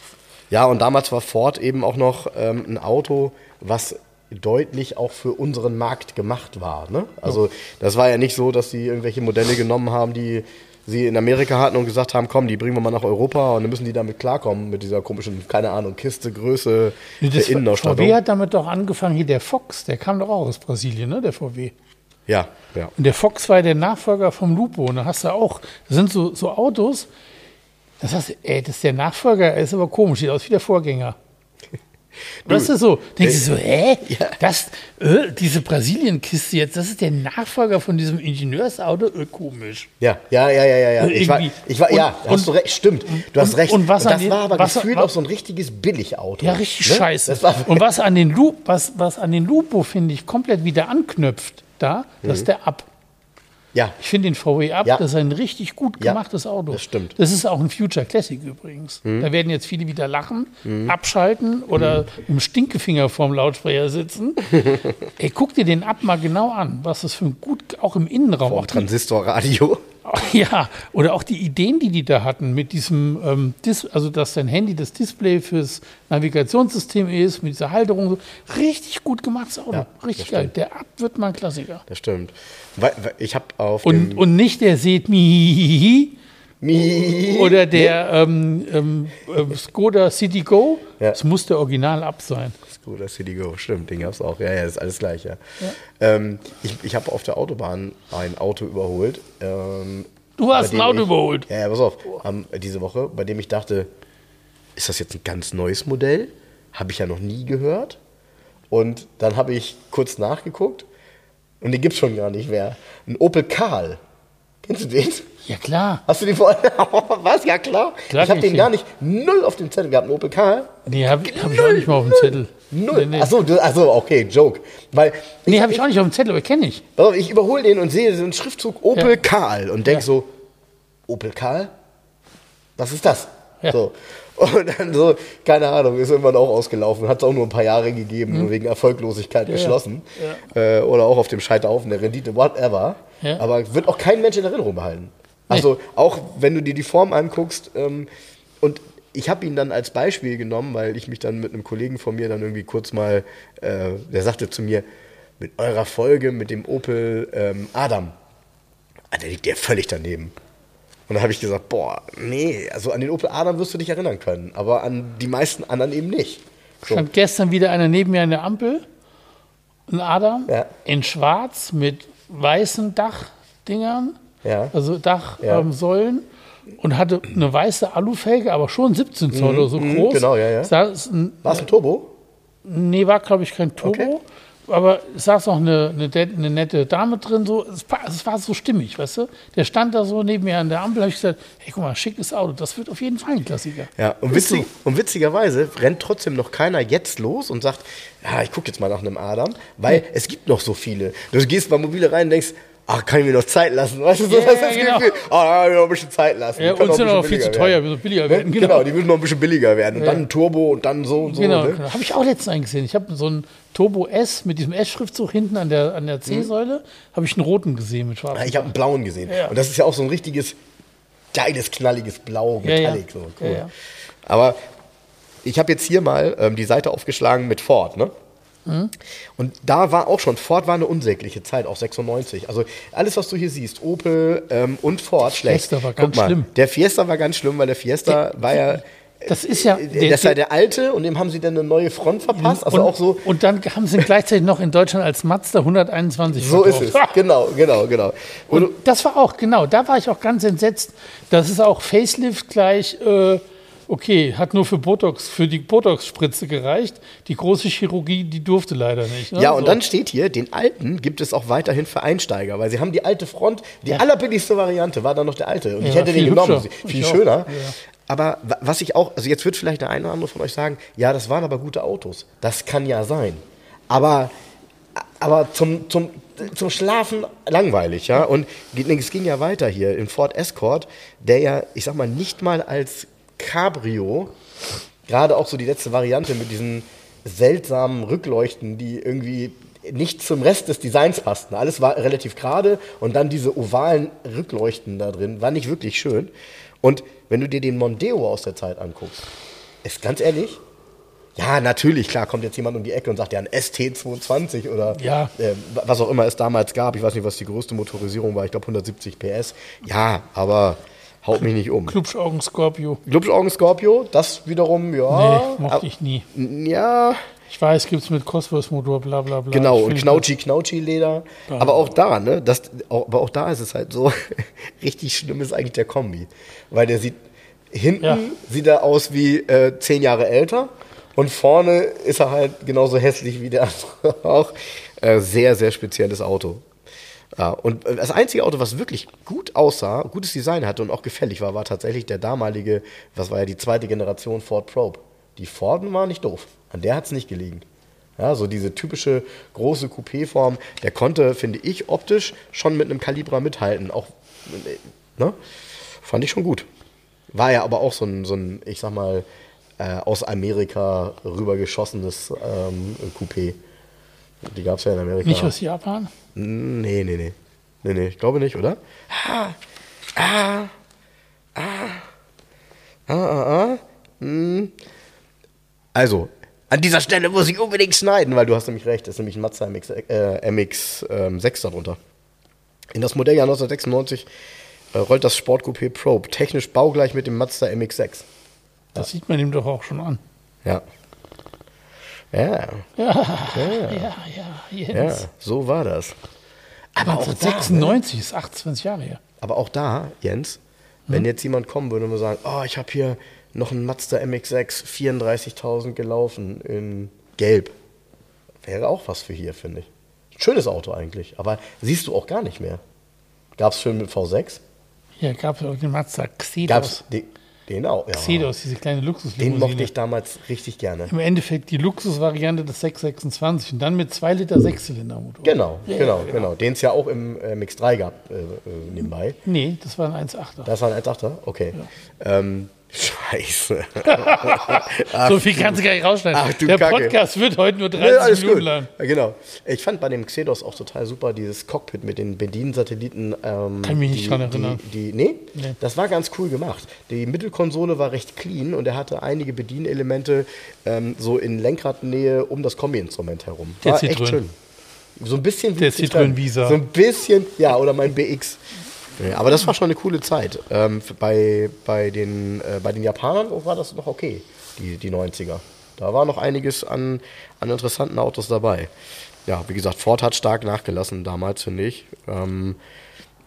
Ja, und damals war Ford eben auch noch ähm, ein Auto, was deutlich auch für unseren Markt gemacht war. Ne? Also das war ja nicht so, dass sie irgendwelche Modelle genommen haben, die sie in Amerika hatten und gesagt haben, komm, die bringen wir mal nach Europa und dann müssen die damit klarkommen, mit dieser komischen, keine Ahnung, Kiste, Größe, Nee, der Innenausstattung. VW hat damit doch angefangen, hier der Fox, der kam doch auch aus Brasilien, ne? Der VW. Ja, ja. Und der Fox war der Nachfolger vom Lupo. Und da hast du auch, das sind so, so Autos, das heißt, ey, das ist der Nachfolger, er ist aber komisch, sieht aus wie der Vorgänger. Weißt du so? Denkst du so, hä? Ja. Das, äh, diese Brasilien-Kiste jetzt, das ist der Nachfolger von diesem Ingenieursauto? Äh, komisch. Ja, ja, ja, ja, ja. ja. Ich war, ich war, ja, Und- hast du recht, stimmt. Du hast und- recht. und was das den- war aber was- gefühlt was- auch so ein richtiges Billigauto. Ja, richtig ne? scheiße. Und was an den Loop, was, was an den Lupo, finde ich, komplett wieder anknüpft, da, das ist der Up. Ja, Ich finde den VW Up, Ja. das ist ein richtig gut Ja, gemachtes Auto. das stimmt. Das ist auch ein Future Classic übrigens. Da werden jetzt viele wieder lachen, abschalten oder im Stinkefinger vorm Lautsprecher sitzen. Ey, guck dir den Up mal genau an, was das für ein gut, auch im Innenraum, auch Transistorradio. ja, oder auch die Ideen, die die da hatten mit diesem, ähm, Dis also dass dein Handy das Display fürs Navigationssystem ist, mit dieser Halterung, so. richtig gut gemachtes Auto, Ja, richtig geil. Der Up wird mal ein Klassiker. Das stimmt. Ich habe auf Und, und nicht der seht mi Mi oder der ähm, ähm, ähm, Skoda City Go. Ja. Das muss der Original Up sein. Scooter City Go, stimmt, den gab's auch. Ja, ja, ist alles gleich, ja. Ähm, ich ich habe auf der Autobahn ein Auto überholt. Du hast ein Auto ich, überholt. Ja, ja, pass auf, ähm, diese Woche, bei dem ich dachte, ist das jetzt ein ganz neues Modell? Habe ich ja noch nie gehört. Und dann habe ich kurz nachgeguckt und den gibt's schon gar nicht mehr. Ein Opel Karl. Kennst du den? Ja klar. Hast du den vor? Was? Ja, klar. Klar ich habe den gar nicht null auf dem Zettel gehabt. Ein Opel Karl. Nee, habe hab ich auch nicht mal auf dem Zettel. Null. Nee, nee. Achso, achso, okay, Joke. Weil Nee, habe ich auch nicht auf dem Zettel, aber kenne ich. Ich überhole den und sehe so einen Schriftzug Opel Ja. Karl und denke Ja. so, Opel Karl? Was ist das? Ja. So. Und dann so, keine Ahnung, ist irgendwann auch ausgelaufen. Hat es auch nur ein paar Jahre gegeben, Mhm. wegen Erfolglosigkeit Ja, ja. geschlossen. Äh, oder auch auf dem Scheiterhaufen der Rendite, whatever. Ja. Aber wird auch kein Mensch in Erinnerung behalten. Also auch wenn du dir die Form anguckst ähm, und ich habe ihn dann als Beispiel genommen, weil ich mich dann mit einem Kollegen von mir dann irgendwie kurz mal, äh, der sagte zu mir, mit eurer Folge mit dem Opel ähm, Adam, ah, der liegt ja völlig daneben. Und dann habe ich gesagt, boah, nee, also an den Opel Adam wirst du dich erinnern können, aber an die meisten anderen eben nicht. So. Stand gestern wieder einer neben mir an der Ampel, ein Adam, Ja. in schwarz mit weißen Dachdingern, Ja. also Dachsäulen. Ja. Ähm, und hatte eine weiße Alufelge, aber schon 17 Zoll oder so mhm, groß. genau, ja, ja. War es ein Turbo? nee, war glaube ich kein Turbo. Okay. Aber es saß noch eine, eine, eine nette Dame drin, so, es, war, es war so stimmig, weißt du? Der stand da so neben mir an der Ampel, habe ich gesagt, hey, guck mal, schickes Auto, das wird auf jeden Fall ein Klassiker. Ja, und, witzig, und witzigerweise rennt trotzdem noch keiner jetzt los und sagt, ja, ich gucke jetzt mal nach einem Adam, weil es gibt noch so viele. Du gehst bei Mobile rein und denkst, ach, kann ich mir noch Zeit lassen? Weißt du, so Ja, das genau. Gefühl, oh, da kann ich mir noch ein bisschen Zeit lassen. Ja, uns sind auch viel zu teuer, werden. wir müssen billiger Ne? werden. Genau. die müssen noch ein bisschen billiger werden. Und Ja. dann ein Turbo und dann so und so. Genau, ne? genau. habe ich auch letztens eingesehen. Ich habe so ein Turbo S mit diesem S-Schriftzug hinten an der, an der C-Säule, habe ich einen roten gesehen mit schwarzem. Ja, ich habe einen blauen gesehen. Und das ist ja auch so ein richtiges, geiles, knalliges Blau. Metallic. So, cool. Aber ich habe jetzt hier mal ähm, die Seite aufgeschlagen mit Ford, ne? Mhm. Und da war auch schon, Ford war eine unsägliche Zeit, auch 96. Also alles, was du hier siehst, Opel ähm, und Ford, schlecht. Fiesta war ganz mal, schlimm. Der Fiesta war ganz schlimm, weil der Fiesta war ja, Das ist ja. äh, das war der alte und dem haben sie dann eine neue Front verpasst. Also und, auch so, und dann haben sie gleichzeitig noch in Deutschland als Mazda 121 so ist verkauft. es. Genau, genau, genau. Und, Und das war auch, genau, da war ich auch ganz entsetzt. Das ist auch Facelift gleich, äh, okay, hat nur für Botox, für die Botox-Spritze gereicht. Die große Chirurgie, die durfte leider nicht. Ne? Ja, und So. dann steht hier, den alten gibt es auch weiterhin für Einsteiger, weil sie haben die alte Front, die allerbilligste Variante war dann noch der alte. Und Ja, ich hätte den genommen, hübscher. viel Ich schöner. Ja. Aber wa- was ich auch, also jetzt wird vielleicht der eine oder andere von euch sagen, ja, das waren aber gute Autos. Das kann ja sein. Aber, aber zum, zum, zum Schlafen langweilig, ja. Und es ging ja weiter hier im Ford Escort, der ja, ich sag mal, nicht mal als Cabrio, gerade auch so die letzte Variante mit diesen seltsamen Rückleuchten, die irgendwie nicht zum Rest des Designs passten. Alles war relativ gerade und dann diese ovalen Rückleuchten da drin, war nicht wirklich schön. Und wenn du dir den Mondeo aus der Zeit anguckst, ist ganz ehrlich, ja, natürlich, klar, kommt jetzt jemand um die Ecke und sagt, ja, ein ST220 oder Ja. äh, was auch immer es damals gab. Ich weiß nicht, was die größte Motorisierung war. Ich glaube 170 PS. Ja, aber haut mich nicht um. Klubschaugen Scorpio. Glubschaugen Scorpio, das wiederum, ja. nee, mochte ich nie. Ja, Ich weiß, gibt es mit Cosworth-Motor, bla bla bla. genau. Ich Und will- Knautschi, Knautschi Leder. Aber auch da, ne? Das, aber auch da ist es halt so, richtig schlimm ist eigentlich der Kombi. Weil der sieht, hinten Ja. sieht er aus wie äh, zehn Jahre älter. Und vorne ist er halt genauso hässlich wie der andere auch. Äh, sehr, sehr spezielles Auto. Und äh, das einzige Auto, was wirklich gut aussah, gutes Design hatte und auch gefällig war, war tatsächlich der damalige, was war ja die zweite Generation Ford Probe. Die Forden war nicht doof. An der hat es nicht gelegen. Ja, so diese typische große Coupé-Form, der konnte, finde ich, optisch schon mit einem Calibra mithalten. Auch, äh, ne? Fand ich schon gut. War ja aber auch so ein, so ein ich sag mal, äh, aus Amerika rübergeschossenes ähm, Coupé. Die gab es ja in Amerika. Nicht aus Japan? Nee, nee, nee. Nee, nee, ich glaube nicht, oder? Ah, ah, ah, ah, ah, ah. Hm. Also, an dieser Stelle muss ich unbedingt schneiden, weil du hast nämlich recht, das ist nämlich ein Mazda MX, äh, MX ähm, 6 darunter. In das Modelljahr 1996 äh, rollt das Sportcoupé Probe technisch baugleich mit dem Mazda MX6. Das sieht man ihm doch auch schon an. Ja. Ja, Ja, ja, ja, Jens. so war das. Aber auch da, ne? 1996 ist 28 Jahre her. Aber auch da, Jens, wenn jetzt jemand kommen würde und würde sagen, oh, ich habe hier noch einen Mazda MX6, 34.000 gelaufen in Gelb. Wäre auch was für hier, finde ich. Schönes Auto eigentlich, aber siehst du auch gar nicht mehr. Gab es schön mit V6? Hier gab es auch den Mazda Gab es Xedos. Den, den auch? Ja. Xedos, diese kleine Den Luxuslimousine. mochte ich damals richtig gerne. Im Endeffekt die Luxusvariante des 626 und dann mit 2 Liter Sechszylindermotor. Genau, Ja, genau, genau. Den es ja auch im äh, MX3 gab, äh, äh, nebenbei. Nee, das war ein 1.8er. Das war ein 1.8er? Okay. Ähm, Scheiße. so viel kannst du gar nicht rausschneiden. ach Der Kacke. Podcast wird heute nur 30 Nee, Minuten gut. lang. Ja, genau. Ich fand bei dem Xedos auch total super dieses Cockpit mit den Bediensatelliten. Ähm, Kann mich nicht die, dran erinnern. Die, die, nee? Nee. das war ganz cool gemacht. Die Mittelkonsole war recht clean und er hatte einige Bedienelemente ähm, so in Lenkradnähe um das Kombi-Instrument herum. Der war echt schön. So ein bisschen wie Der. Citroën Visa. So ein bisschen, ja, oder mein BX. Ja, aber das war schon eine coole Zeit. Ähm, bei, bei, den, äh, bei den Japanern war das noch okay, die, die 90er. Da war noch einiges an, an interessanten Autos dabei. Ja, wie gesagt, Ford hat stark nachgelassen damals, finde ich. Ähm,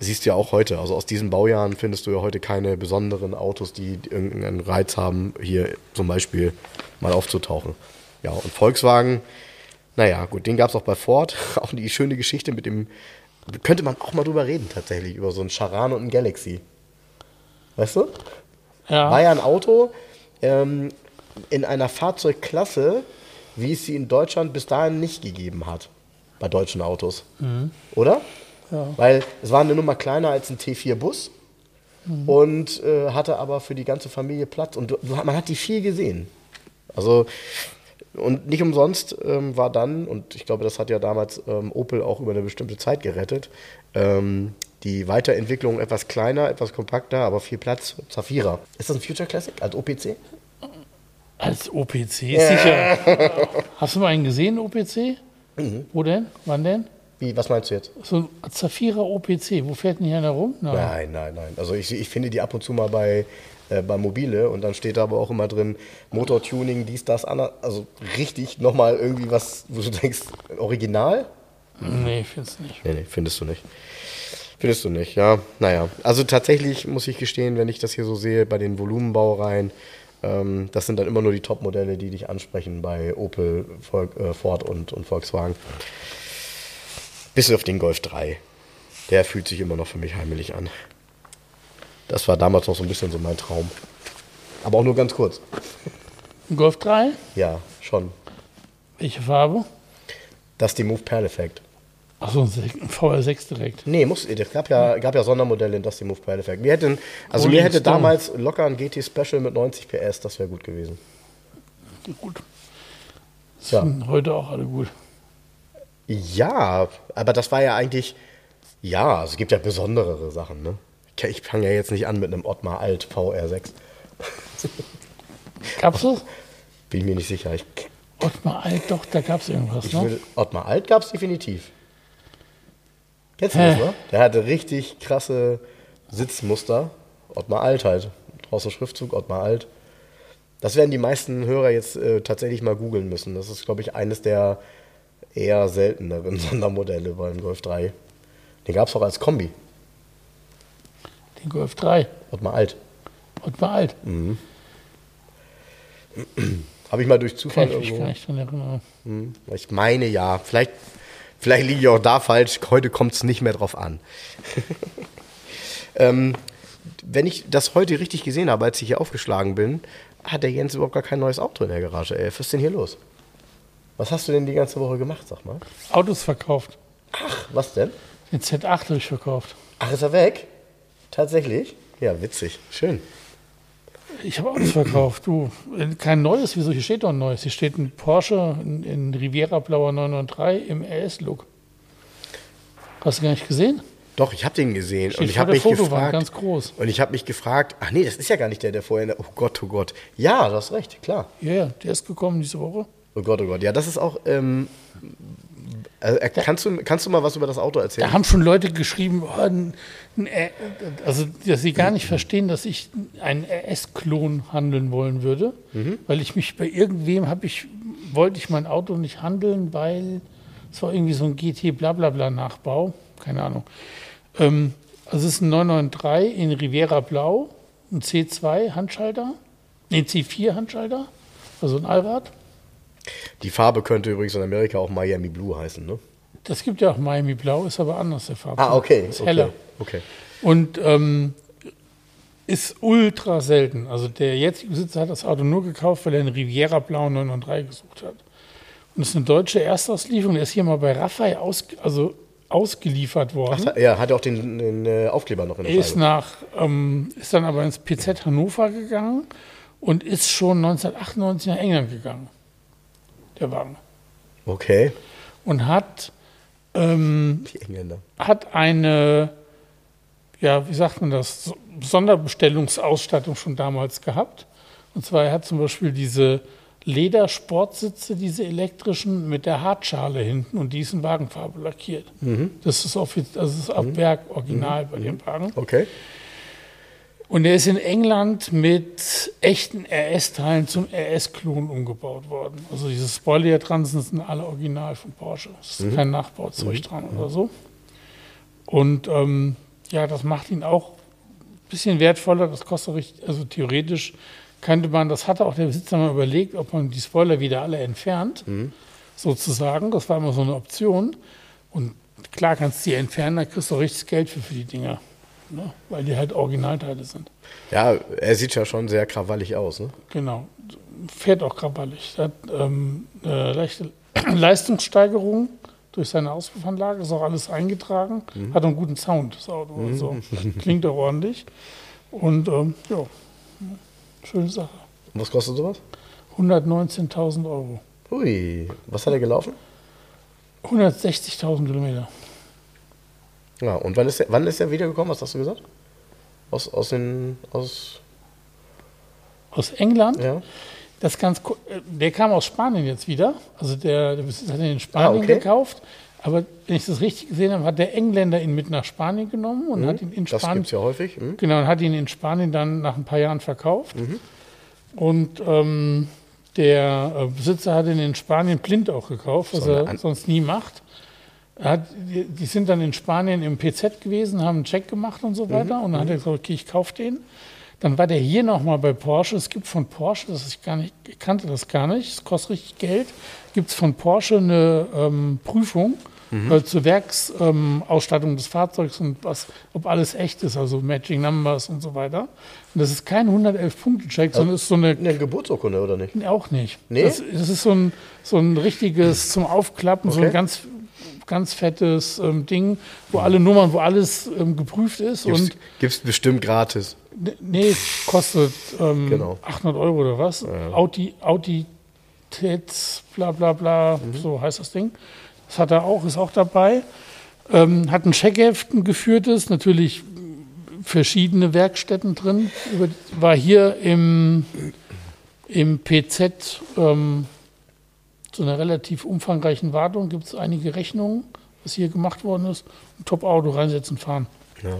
siehst du ja auch heute. Also aus diesen Baujahren findest du ja heute keine besonderen Autos, die irgendeinen Reiz haben, hier zum Beispiel mal aufzutauchen. Ja, und Volkswagen, naja, gut, den gab es auch bei Ford. Auch die schöne Geschichte mit dem, könnte man auch mal drüber reden tatsächlich, über so einen Charan und einen Galaxy. Weißt du? Ja. War ja ein Auto ähm, in einer Fahrzeugklasse, wie es sie in Deutschland bis dahin nicht gegeben hat. Bei deutschen Autos. Oder? Ja. Weil es war eine Nummer kleiner als ein T4-Bus und äh, hatte aber für die ganze Familie Platz. Und du, man hat die viel gesehen. Also, und nicht umsonst ähm, war dann, und ich glaube, das hat ja damals ähm, Opel auch über eine bestimmte Zeit gerettet, ähm, die Weiterentwicklung etwas kleiner, etwas kompakter, aber viel Platz. Zafira. Ist das ein Future Classic als OPC? Als OPC, sicher. Hast du mal einen gesehen, OPC? Mhm. Wo denn? Wann denn? Wie, was meinst du jetzt? So ein Zafira OPC. Wo fährt denn hier einer rum? Nein. Nein, nein, nein. Also ich, ich finde die ab und zu mal bei, äh, bei Mobile und dann steht da aber auch immer drin Motortuning, dies, das, anders. Also richtig nochmal irgendwie was, wo du denkst, original? Nee, ich finde es nicht. Nee, nee, findest du nicht. Findest du nicht, ja. Naja, also tatsächlich muss ich gestehen, wenn ich das hier so sehe bei den Volumenbaureihen, ähm, das sind dann immer nur die Top-Modelle, die dich ansprechen bei Opel, Volk, äh, Ford und, und Volkswagen. Bis auf den Golf 3. Der fühlt sich immer noch für mich heimelig an. Das war damals noch so ein bisschen so mein Traum. Aber auch nur ganz kurz. Ein Golf 3? Ja, schon. Welche Farbe? Das ist die Move Pearl Effekt. Achso, ein Se- ein VR6 direkt. Nee, muss, es gab ja, gab ja Sondermodelle in Dusty Move Pearl Effect. Mir hätten, also Rolling mir hätte Stone. damals locker ein GT Special mit 90 PS, das wäre gut gewesen. Gut. Das Ja. finden heute auch alle gut. Ja, aber das war ja eigentlich, ja, es gibt ja besonderere Sachen, ne? Ich, fange ja jetzt nicht an mit einem Ottmar Alt VR6. Gab's das? Bin ich mir nicht sicher. Ich, Ottmar Alt, doch, da gab's irgendwas, ich ne? würde, Ottmar Alt gab es definitiv. Kennst du Hä? das, ne? Der hatte richtig krasse Sitzmuster. Ottmar Alt halt. Draußen Schriftzug, Ottmar Alt. Das werden die meisten Hörer jetzt äh, tatsächlich mal googeln müssen. Das ist, glaube ich, eines der eher selteneren Sondermodelle beim Golf 3. Den gab es auch als Kombi. Den Golf 3. Ottmar Alt. Ottmar Alt. Habe ich mal durch Kann Zufall ich mich irgendwo. gar nicht dran erinnern. Hm, Ich meine ja. Vielleicht, vielleicht liege ich auch da falsch. Heute kommt es nicht mehr drauf an. ähm, wenn ich das heute richtig gesehen habe, als ich hier aufgeschlagen bin, hat der Jens überhaupt gar kein neues Auto in der Garage. Ey, was ist denn hier los? Was hast du denn die ganze Woche gemacht, sag mal? Autos verkauft. Ach, was denn? Den Z8 habe ich verkauft. Ach, ist er weg? Tatsächlich? Ja, witzig. Schön. Ich habe Autos verkauft. Du, äh, kein neues. Wieso? Hier steht doch ein neues. Hier steht ein Porsche in, in Riviera Blauer 993 im RS-Look. Hast du gar nicht gesehen? Doch, ich habe den gesehen Steht und ich habe der mich Fotowand, gefragt. ganz groß. Und ich habe mich gefragt, ach nee, das ist ja gar nicht der, der vorher. Oh Gott, oh Gott. Ja, du hast recht, klar. Ja, ja, der ist gekommen diese Woche. Oh Gott, oh Gott. Ja, das ist auch. Ähm, äh, äh, kannst, du, kannst du mal was über das Auto erzählen? Da haben schon Leute geschrieben, oh, R- also dass sie gar nicht verstehen, dass ich einen RS-Klon handeln wollen würde, weil ich mich bei irgendwem habe ich wollte ich mein Auto nicht handeln, weil es war irgendwie so ein GT Blablabla Nachbau, keine Ahnung. Ähm, also es ist ein 993 in Riviera Blau, ein C2 Handschalter, nee C4 Handschalter, also ein Allrad. Die Farbe könnte übrigens in Amerika auch Miami Blue heißen, ne? Das gibt ja auch Miami Blau, ist aber anders der Farbe. Ah, okay. Ist okay. heller. Okay. Und ähm, ist ultra selten. Also der jetzige Besitzer hat das Auto nur gekauft, weil er einen Riviera Blau 993 gesucht hat. Und es ist eine deutsche Erstauslieferung. Der ist hier mal bei Raffai aus, also ausgeliefert worden. Ach, ja, hat auch den, den äh, Aufkleber noch in der Er ist nach, ähm, ist dann aber ins PZ Hannover gegangen und ist schon 1998 nach England gegangen. Der Wagen. Okay, Und hat, ähm, die Engländer. hat eine, ja, wie sagt man das, So- Sonderbestellungsausstattung schon damals gehabt. Und zwar, er hat zum Beispiel diese Ledersportsitze, diese elektrischen, mit der Hartschale hinten und die ist in Wagenfarbe lackiert. Das ist, offiz- also das ist ab Werk original bei dem Wagen. Okay. Und er ist in England mit echten RS-Teilen zum RS-Klon umgebaut worden. Also diese Spoiler-Transen sind alle original von Porsche. Es ist kein Nachbauzeug dran oder so. Und ähm, ja, das macht ihn auch ein bisschen wertvoller. Das kostet richtig, also theoretisch könnte man, das hatte auch der Besitzer mal überlegt, ob man die Spoiler wieder alle entfernt, sozusagen. Das war immer so eine Option. Und klar kannst du die entfernen, da kriegst du auch richtig Geld für, für die Dinger. Ne? Weil die halt Originalteile sind. Ja, er sieht ja schon sehr krawallig aus, ne? Genau. Fährt auch krawallig. Hat ähm, eine leichte Leistungssteigerung durch seine Auspuffanlage, ist auch alles eingetragen. Hat einen guten Sound, das Auto. Also klingt auch ordentlich. Und ähm, ja, schöne Sache. Und was kostet sowas? 119.000 Euro. Hui, was hat er gelaufen? 160.000 Kilometer. Ja, und wann ist er, wann ist er wiedergekommen? Was hast du gesagt? Aus, aus den, aus, Aus England. ja? Das ganz, äh, der kam aus Spanien jetzt wieder. Also der, der Besitzer hat ihn in Spanien Ah, okay. gekauft. Aber wenn ich das richtig gesehen habe, hat der Engländer ihn mit nach Spanien genommen und hat ihn in Mhm. Das Spanien gibt's ja häufig. Hm? Genau, und hat ihn in Spanien dann nach ein paar Jahren verkauft. Mhm. Und ähm, der äh, Besitzer hat ihn in Spanien blind auch gekauft, was So er sonst nie macht. Hat, die, sind dann in Spanien im PZ gewesen, haben einen Check gemacht und so Mhm. weiter. Und dann hat er gesagt, okay, ich kaufe den. Dann war der hier nochmal bei Porsche. Es gibt von Porsche, das ich gar nicht, ich kannte das gar nicht, es kostet richtig Geld, gibt es von Porsche eine ähm, Prüfung äh, zur Werksausstattung ähm, des Fahrzeugs und was, ob alles echt ist, also Matching Numbers und so weiter. Und das ist kein 111-Punkte-Check, sondern ist so eine Eine Geburtsurkunde, oder nicht? auch nicht. Nee? Das, das ist so ein, so ein richtiges zum Aufklappen, so ein Okay. ganz, ganz fettes ähm, Ding, wo alle Nummern, wo alles ähm, geprüft ist. Gibt's, Und gibt's bestimmt gratis. ne- nee, kostet ähm, Genau. 800 Euro oder was. Audi, Auditäts, bla bla bla, Mhm. so heißt das Ding. Das hat er auch, ist auch dabei. Ähm, hat ein Checkheft, ein geführtes, natürlich verschiedene Werkstätten drin. Über, war hier im, im PZ ähm, zu einer relativ umfangreichen Wartung. Gibt es einige Rechnungen, was hier gemacht worden ist. Ein Top-Auto reinsetzen, fahren. Ja.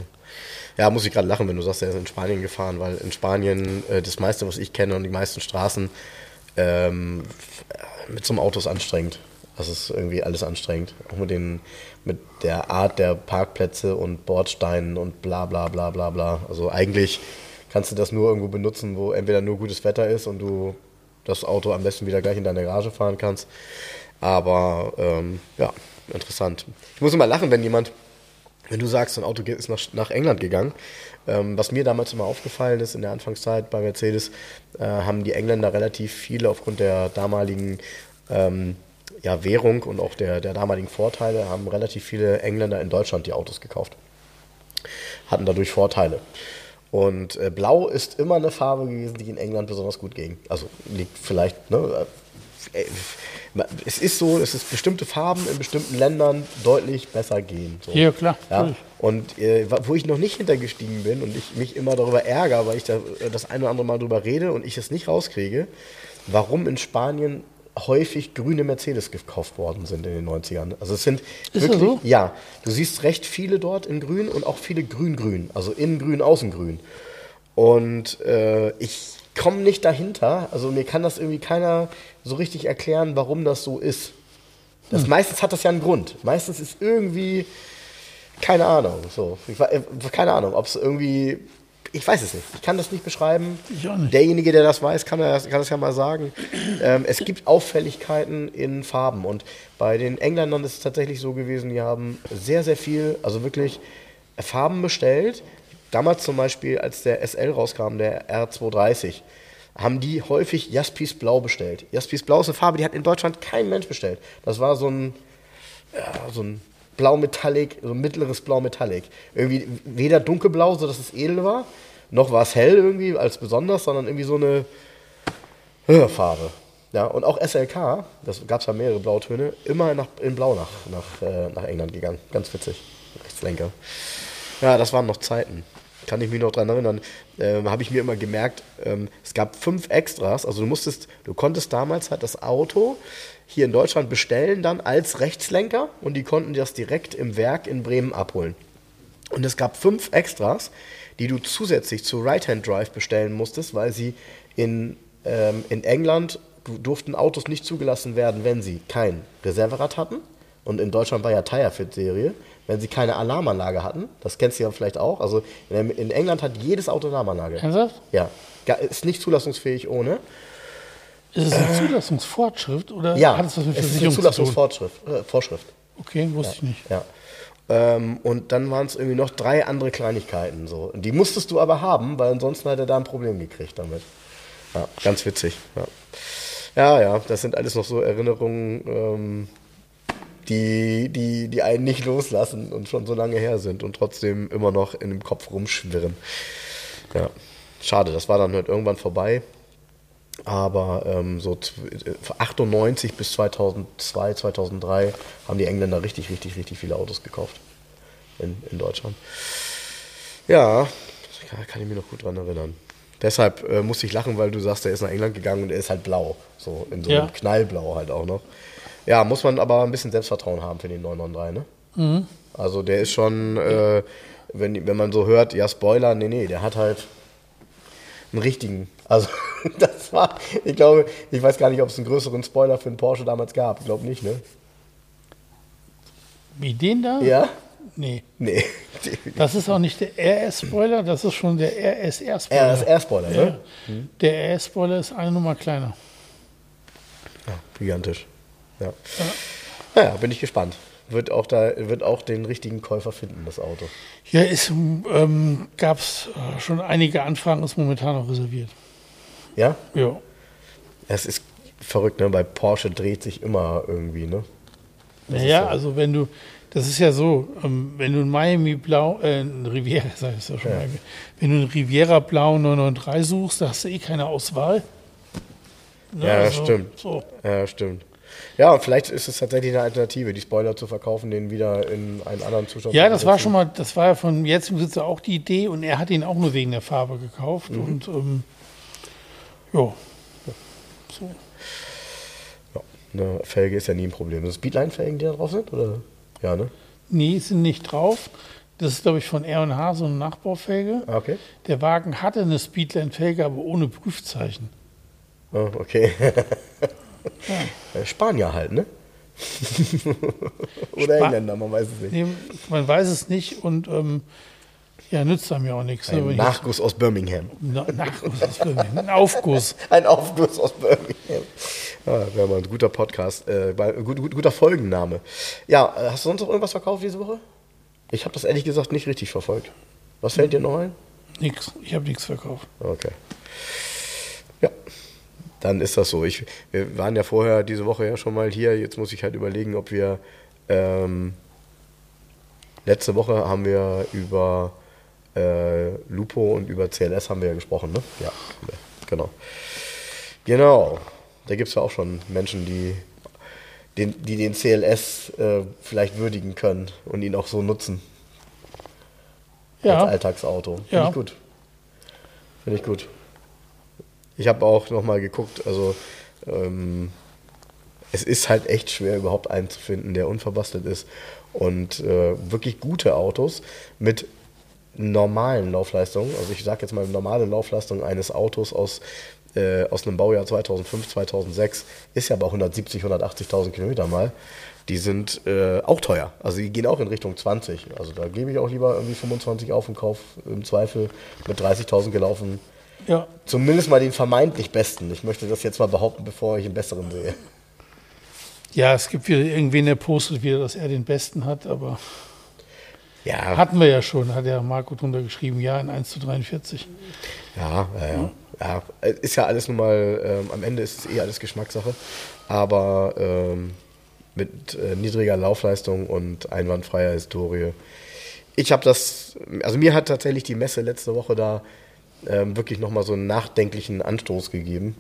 ja, muss ich gerade lachen, wenn du sagst, er ist in Spanien gefahren, weil in Spanien äh, das meiste, was ich kenne und die meisten Straßen ähm, mit so einem Auto ist anstrengend. Das ist irgendwie alles anstrengend. Auch mit, den, mit der Art der Parkplätze und Bordsteinen und bla bla bla bla bla. Also eigentlich kannst du das nur irgendwo benutzen, wo entweder nur gutes Wetter ist und du das Auto am besten wieder gleich in deine Garage fahren kannst. Aber ähm, ja, interessant. Ich muss immer lachen, wenn jemand wenn du sagst, ein Auto ist nach, nach England gegangen, ähm, was mir damals immer aufgefallen ist in der Anfangszeit bei Mercedes, äh, haben die Engländer relativ viele aufgrund der damaligen ähm, ja, Währung und auch der, der damaligen Vorteile, haben relativ viele Engländer in Deutschland die Autos gekauft. Hatten dadurch Vorteile. Und äh, Blau ist immer eine Farbe gewesen, die in England besonders gut ging. Also liegt vielleicht, ne, äh, es ist so, dass es bestimmte Farben in bestimmten Ländern deutlich besser gehen. So. Ja, klar, Ja. Und äh, wo ich noch nicht hintergestiegen bin und ich mich immer darüber ärgere, weil ich da äh, das ein oder andere Mal drüber rede und ich es nicht rauskriege, warum in Spanien häufig grüne Mercedes gekauft worden sind in den 90ern. Also es sind Ist wirklich, so? ja, du siehst recht viele dort in grün und auch viele grün-grün, also innen grün, außen grün. Und äh, ich komme nicht dahinter, also mir kann das irgendwie keiner so richtig erklären, warum das so ist. Das, Meistens hat das ja einen Grund. Meistens ist irgendwie, keine Ahnung, so. Ich, äh, keine Ahnung, ob es irgendwie, ich weiß es nicht. Ich kann das nicht beschreiben. Ich auch nicht. Derjenige, der das weiß, kann, das, kann das ja mal sagen. Ähm, es gibt Auffälligkeiten in Farben und bei den Engländern ist es tatsächlich so gewesen, die haben sehr, sehr viel, also wirklich Farben bestellt. Damals zum Beispiel, als der SL rauskam, der R230, haben die häufig Jaspis Blau bestellt. Jaspis Blau ist eine Farbe, die hat in Deutschland kein Mensch bestellt. Das war so ein, ja, so ein blau-metallic, so mittleres blau-metallic. Irgendwie weder dunkelblau, so dass es edel war, noch war es hell irgendwie als besonders, sondern irgendwie so eine Farbe. Ja, und auch SLK, das gab es ja mehrere Blautöne, immer nach, in Blau nach, nach, äh, nach England gegangen. Ganz witzig. Rechtslenker. Ja, das waren noch Zeiten. Kann ich mich noch daran erinnern. Ähm, Habe ich mir immer gemerkt, ähm, es gab fünf Extras. Also du musstest, du konntest damals halt das Auto hier in Deutschland bestellen, dann als Rechtslenker und die konnten das direkt im Werk in Bremen abholen. Und es gab fünf Extras, die du zusätzlich zu Right-Hand Drive bestellen musstest, weil sie in, ähm, in England durften Autos nicht zugelassen werden, wenn sie kein Reserverad hatten. Und in Deutschland war ja Tirefit-Serie. Wenn sie keine Alarmanlage hatten, das kennst du ja vielleicht auch. Also in, England hat jedes Auto Alarmanlage. Ernsthaft? Ja. Ist nicht zulassungsfähig ohne. Ist es eine Zulassungsfortschrift oder Ja, hat es was mit es ist eine? Zulassungsvorschrift. Äh, Vorschrift. Okay, wusste ich nicht. Ja. Ähm, und dann waren es irgendwie noch drei andere Kleinigkeiten so. Und die musstest du aber haben, weil ansonsten hat er da ein Problem gekriegt damit. Ja, ganz witzig. Ja, ja, ja das sind alles noch so Erinnerungen, ähm, die, die, die einen nicht loslassen und schon so lange her sind und trotzdem immer noch in dem Kopf rumschwirren. Ja, schade, das war dann halt irgendwann vorbei. Aber ähm, so zw- äh, 98 bis 2002, 2003 haben die Engländer richtig, richtig, richtig viele Autos gekauft in, in Deutschland. Ja, kann ich mich noch gut dran erinnern. Deshalb äh, musste ich lachen, weil du sagst, er ist nach England gegangen und er ist halt blau. So in so einem Ja. Knallblau halt auch noch. Ja, muss man aber ein bisschen Selbstvertrauen haben für den 993, ne? Also der ist schon, äh, wenn, wenn man so hört, ja, Spoiler, nee, nee, der hat halt einen richtigen. Also das war, ich glaube, ich weiß gar nicht, ob es einen größeren Spoiler für einen Porsche damals gab. Ich glaube nicht, ne? Wie den da? Ja? Nee. Nee. Das ist auch nicht der RS-Spoiler, das ist schon der RSR-Spoiler. Er ist R-Spoiler, Ja. ne? Der RS-Spoiler ist eine Nummer kleiner. Ja, gigantisch. Ja. Naja, bin ich gespannt. Wird auch, da, wird auch den richtigen Käufer finden, das Auto. Ja, ist, ähm, gab es äh, schon einige Anfragen, ist momentan noch reserviert. Ja? Ja. Es ist verrückt, ne? Bei Porsche dreht sich immer irgendwie, ne? Das Naja, so. also wenn du, das ist ja so, ähm, wenn du ein Miami Blau, äh, ein Riviera, sag ich ja schon Ja. mal, wenn du ein Riviera Blau 993 suchst, da hast du eh keine Auswahl. Ne, Ja, stimmt. So. Ja, stimmt. Ja, und vielleicht ist es tatsächlich eine Alternative, die Spoiler zu verkaufen, den wieder in einen anderen Zustand Ja, zu das war schon mal, das war ja von jetzigen Besitzer auch die Idee und er hat ihn auch nur wegen der Farbe gekauft Mhm. und ähm, ja. So. Ja, eine Felge ist ja nie ein Problem. Sind das Speedline-Felgen, die da drauf sind? Oder? Ja, ne? Nee, sind nicht drauf. Das ist, glaube ich, von R&H so eine Nachbaufelge. Ah, okay. Der Wagen hatte eine Speedline-Felge, aber ohne Prüfzeichen. Oh, okay. Äh, Spanier halt, ne? Oder Spa- Engländer, man weiß es nicht. Nee, man weiß es nicht und ähm, ja, nützt einem ja auch nichts. ne, Ein ich Nachguss aus Birmingham. Na, Nachguss, will ich. ein Aufguss. Ein Aufguss aus Birmingham. Ja, wäre mal ein guter Podcast, äh, bei- gut, gut, guter Folgenname. Ja, äh, hast du sonst noch irgendwas verkauft diese Woche? Ich habe das ehrlich gesagt nicht richtig verfolgt. Was fällt dir noch ein? Nix. Ich habe nichts verkauft. Okay. Ja, dann ist das so. Ich, wir waren ja vorher diese Woche ja schon mal hier. Jetzt muss ich halt überlegen, ob wir. Ähm, letzte Woche haben wir über äh, Lupo und über CLS haben wir ja gesprochen, ne? Ja, genau. Genau. Da gibt es ja auch schon Menschen, die den, die den CLS äh, vielleicht würdigen können und ihn auch so nutzen als Ja, Alltagsauto. Finde Ja. ich gut. Finde ich gut. Ich habe auch nochmal geguckt, also ähm, es ist halt echt schwer, überhaupt einen zu finden, der unverbastelt ist. Und äh, wirklich gute Autos mit normalen Laufleistungen, also ich sage jetzt mal normale Laufleistung eines Autos aus, äh, aus einem Baujahr 2005, 2006, ist ja bei 170, 180.000 Kilometer mal. Die sind äh, auch teuer. Also die gehen auch in Richtung 20. Also da gebe ich auch lieber irgendwie 25 auf und kauf im Zweifel mit 30.000 gelaufen. Ja. Zumindest mal den vermeintlich besten. Ich möchte das jetzt mal behaupten, bevor ich einen besseren sehe. ja, es gibt wieder irgendwen, der postet wieder, dass er den besten hat, aber Ja, hatten wir ja schon, hat ja Marco drunter geschrieben, ja, in 1 zu 43. Ja, ja, ja. ja. Ist ja alles nun mal, ähm, am Ende ist es eh alles Geschmackssache. Aber ähm, mit äh, niedriger Laufleistung und einwandfreier Historie. Ich habe das, also mir hat tatsächlich die Messe letzte Woche da ähm, wirklich nochmal so einen nachdenklichen Anstoß gegeben,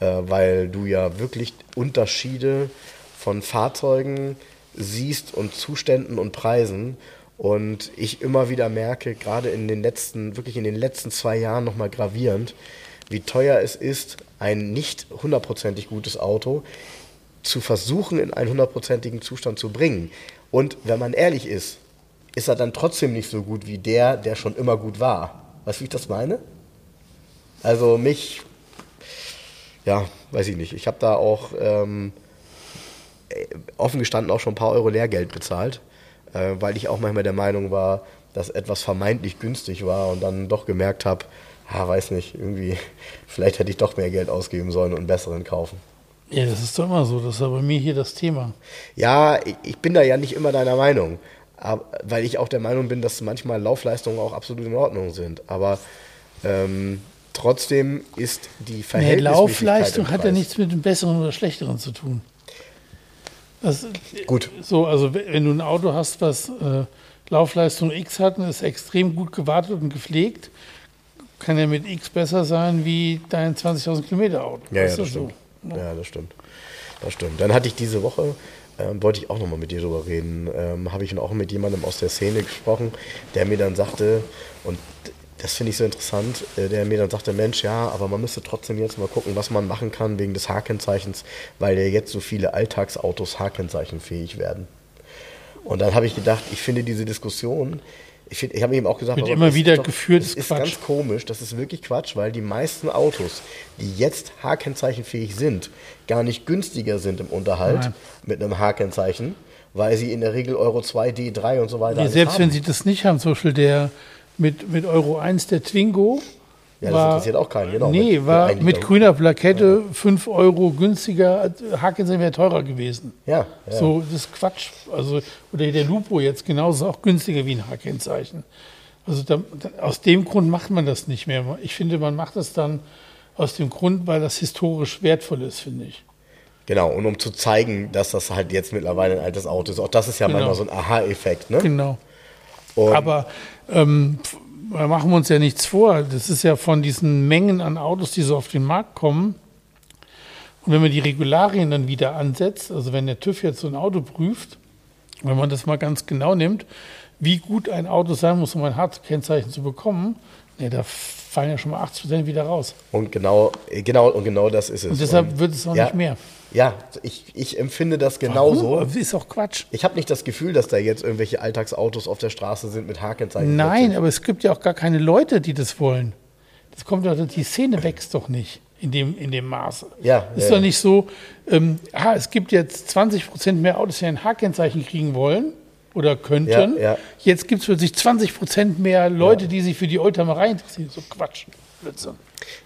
äh, weil du ja wirklich Unterschiede von Fahrzeugen siehst und Zuständen und Preisen. Und ich immer wieder merke, gerade in den letzten, wirklich in den letzten zwei Jahren nochmal gravierend, wie teuer es ist, ein nicht hundertprozentig gutes Auto zu versuchen, in einen hundertprozentigen Zustand zu bringen. Und wenn man ehrlich ist, ist er dann trotzdem nicht so gut wie der, der schon immer gut war. Weißt du, wie ich das meine? Also mich, ja, weiß ich nicht. Ich habe da auch ähm, offen gestanden auch schon ein paar Euro Lehrgeld bezahlt, äh, weil ich auch manchmal der Meinung war, dass etwas vermeintlich günstig war und dann doch gemerkt habe, ja, weiß nicht, irgendwie, vielleicht hätte ich doch mehr Geld ausgeben sollen und einen besseren kaufen. Ja, das ist doch immer so. Das ist ja bei mir hier das Thema. Ja, ich, ich bin da ja nicht immer deiner Meinung. Aber, weil ich auch der Meinung bin, dass manchmal Laufleistungen auch absolut in Ordnung sind. Aber ähm, trotzdem ist die Verhältnismäßigkeit. Nee, Laufleistung hat ja nichts mit dem Besseren oder Schlechteren zu tun. Das, gut. So, also wenn du ein Auto hast, was äh, Laufleistung X hat und ist extrem gut gewartet und gepflegt, kann ja mit X besser sein wie dein 20.000 Kilometer Auto. Ja, ja, das, stimmt. So? ja, das stimmt. Das stimmt. Dann hatte ich diese Woche, ähm, wollte ich auch nochmal mit dir drüber reden, ähm, habe ich auch mit jemandem aus der Szene gesprochen, der mir dann sagte, und das finde ich so interessant, äh, der mir dann sagte, Mensch, ja, aber man müsste trotzdem jetzt mal gucken, was man machen kann wegen des Hakenzeichens, weil ja jetzt so viele Alltagsautos hakenzeichenfähig werden. Und dann habe ich gedacht, ich finde diese Diskussion, ich, ich habe ihm auch gesagt, Wird immer wieder doch, geführt, das ist Quatsch. ganz komisch, das ist wirklich Quatsch, weil die meisten Autos, die jetzt H-Kennzeichenfähig sind, gar nicht günstiger sind im Unterhalt Nein. mit einem H-Kennzeichen, weil sie in der Regel Euro 2, D3 und so weiter nee, Selbst haben. wenn sie das nicht haben, zum Beispiel der mit, mit Euro 1 der Twingo, ja, das war, interessiert auch keinen, genau. Nee, mit, war mit grüner Plakette ja. 5 Euro günstiger, Haken wäre teurer gewesen. Ja, ja, So, das ist Quatsch. Also, oder der Lupo jetzt genauso auch günstiger wie ein H-Kennzeichen. Also da, aus dem Grund macht man das nicht mehr. Ich finde, man macht das dann aus dem Grund, weil das historisch wertvoll ist, finde ich. Genau, und um zu zeigen, dass das halt jetzt mittlerweile ein altes Auto ist. Auch das ist ja genau. manchmal so ein Aha-Effekt, ne? Genau. Und Aber ähm, machen wir uns ja nichts vor. Das ist ja von diesen Mengen an Autos, die so auf den Markt kommen. Und wenn man die Regularien dann wieder ansetzt, also wenn der TÜV jetzt so ein Auto prüft, wenn man das mal ganz genau nimmt, wie gut ein Auto sein muss, um ein Hartkennzeichen zu bekommen, ne, da fallen ja schon mal 80 Prozent wieder raus. Und genau, genau, und genau das ist es. Und deshalb und, wird es auch ja, nicht mehr. Ja, ich, ich empfinde das genauso. Warum? Ist auch Quatsch. Ich habe nicht das Gefühl, dass da jetzt irgendwelche Alltagsautos auf der Straße sind mit Hakenzeichen. Nein, aber es gibt ja auch gar keine Leute, die das wollen. Das kommt doch, die Szene wächst doch nicht in dem, in dem Maße. Ja. Ist ja, doch nicht so, ähm, ah, es gibt jetzt 20 Prozent mehr Autos, die ein Hakenzeichen kriegen wollen oder könnten. Ja, ja. Jetzt gibt es plötzlich 20 Prozent mehr Leute, ja. die sich für die Oldtimerei interessieren. So Quatsch. Blödsinn.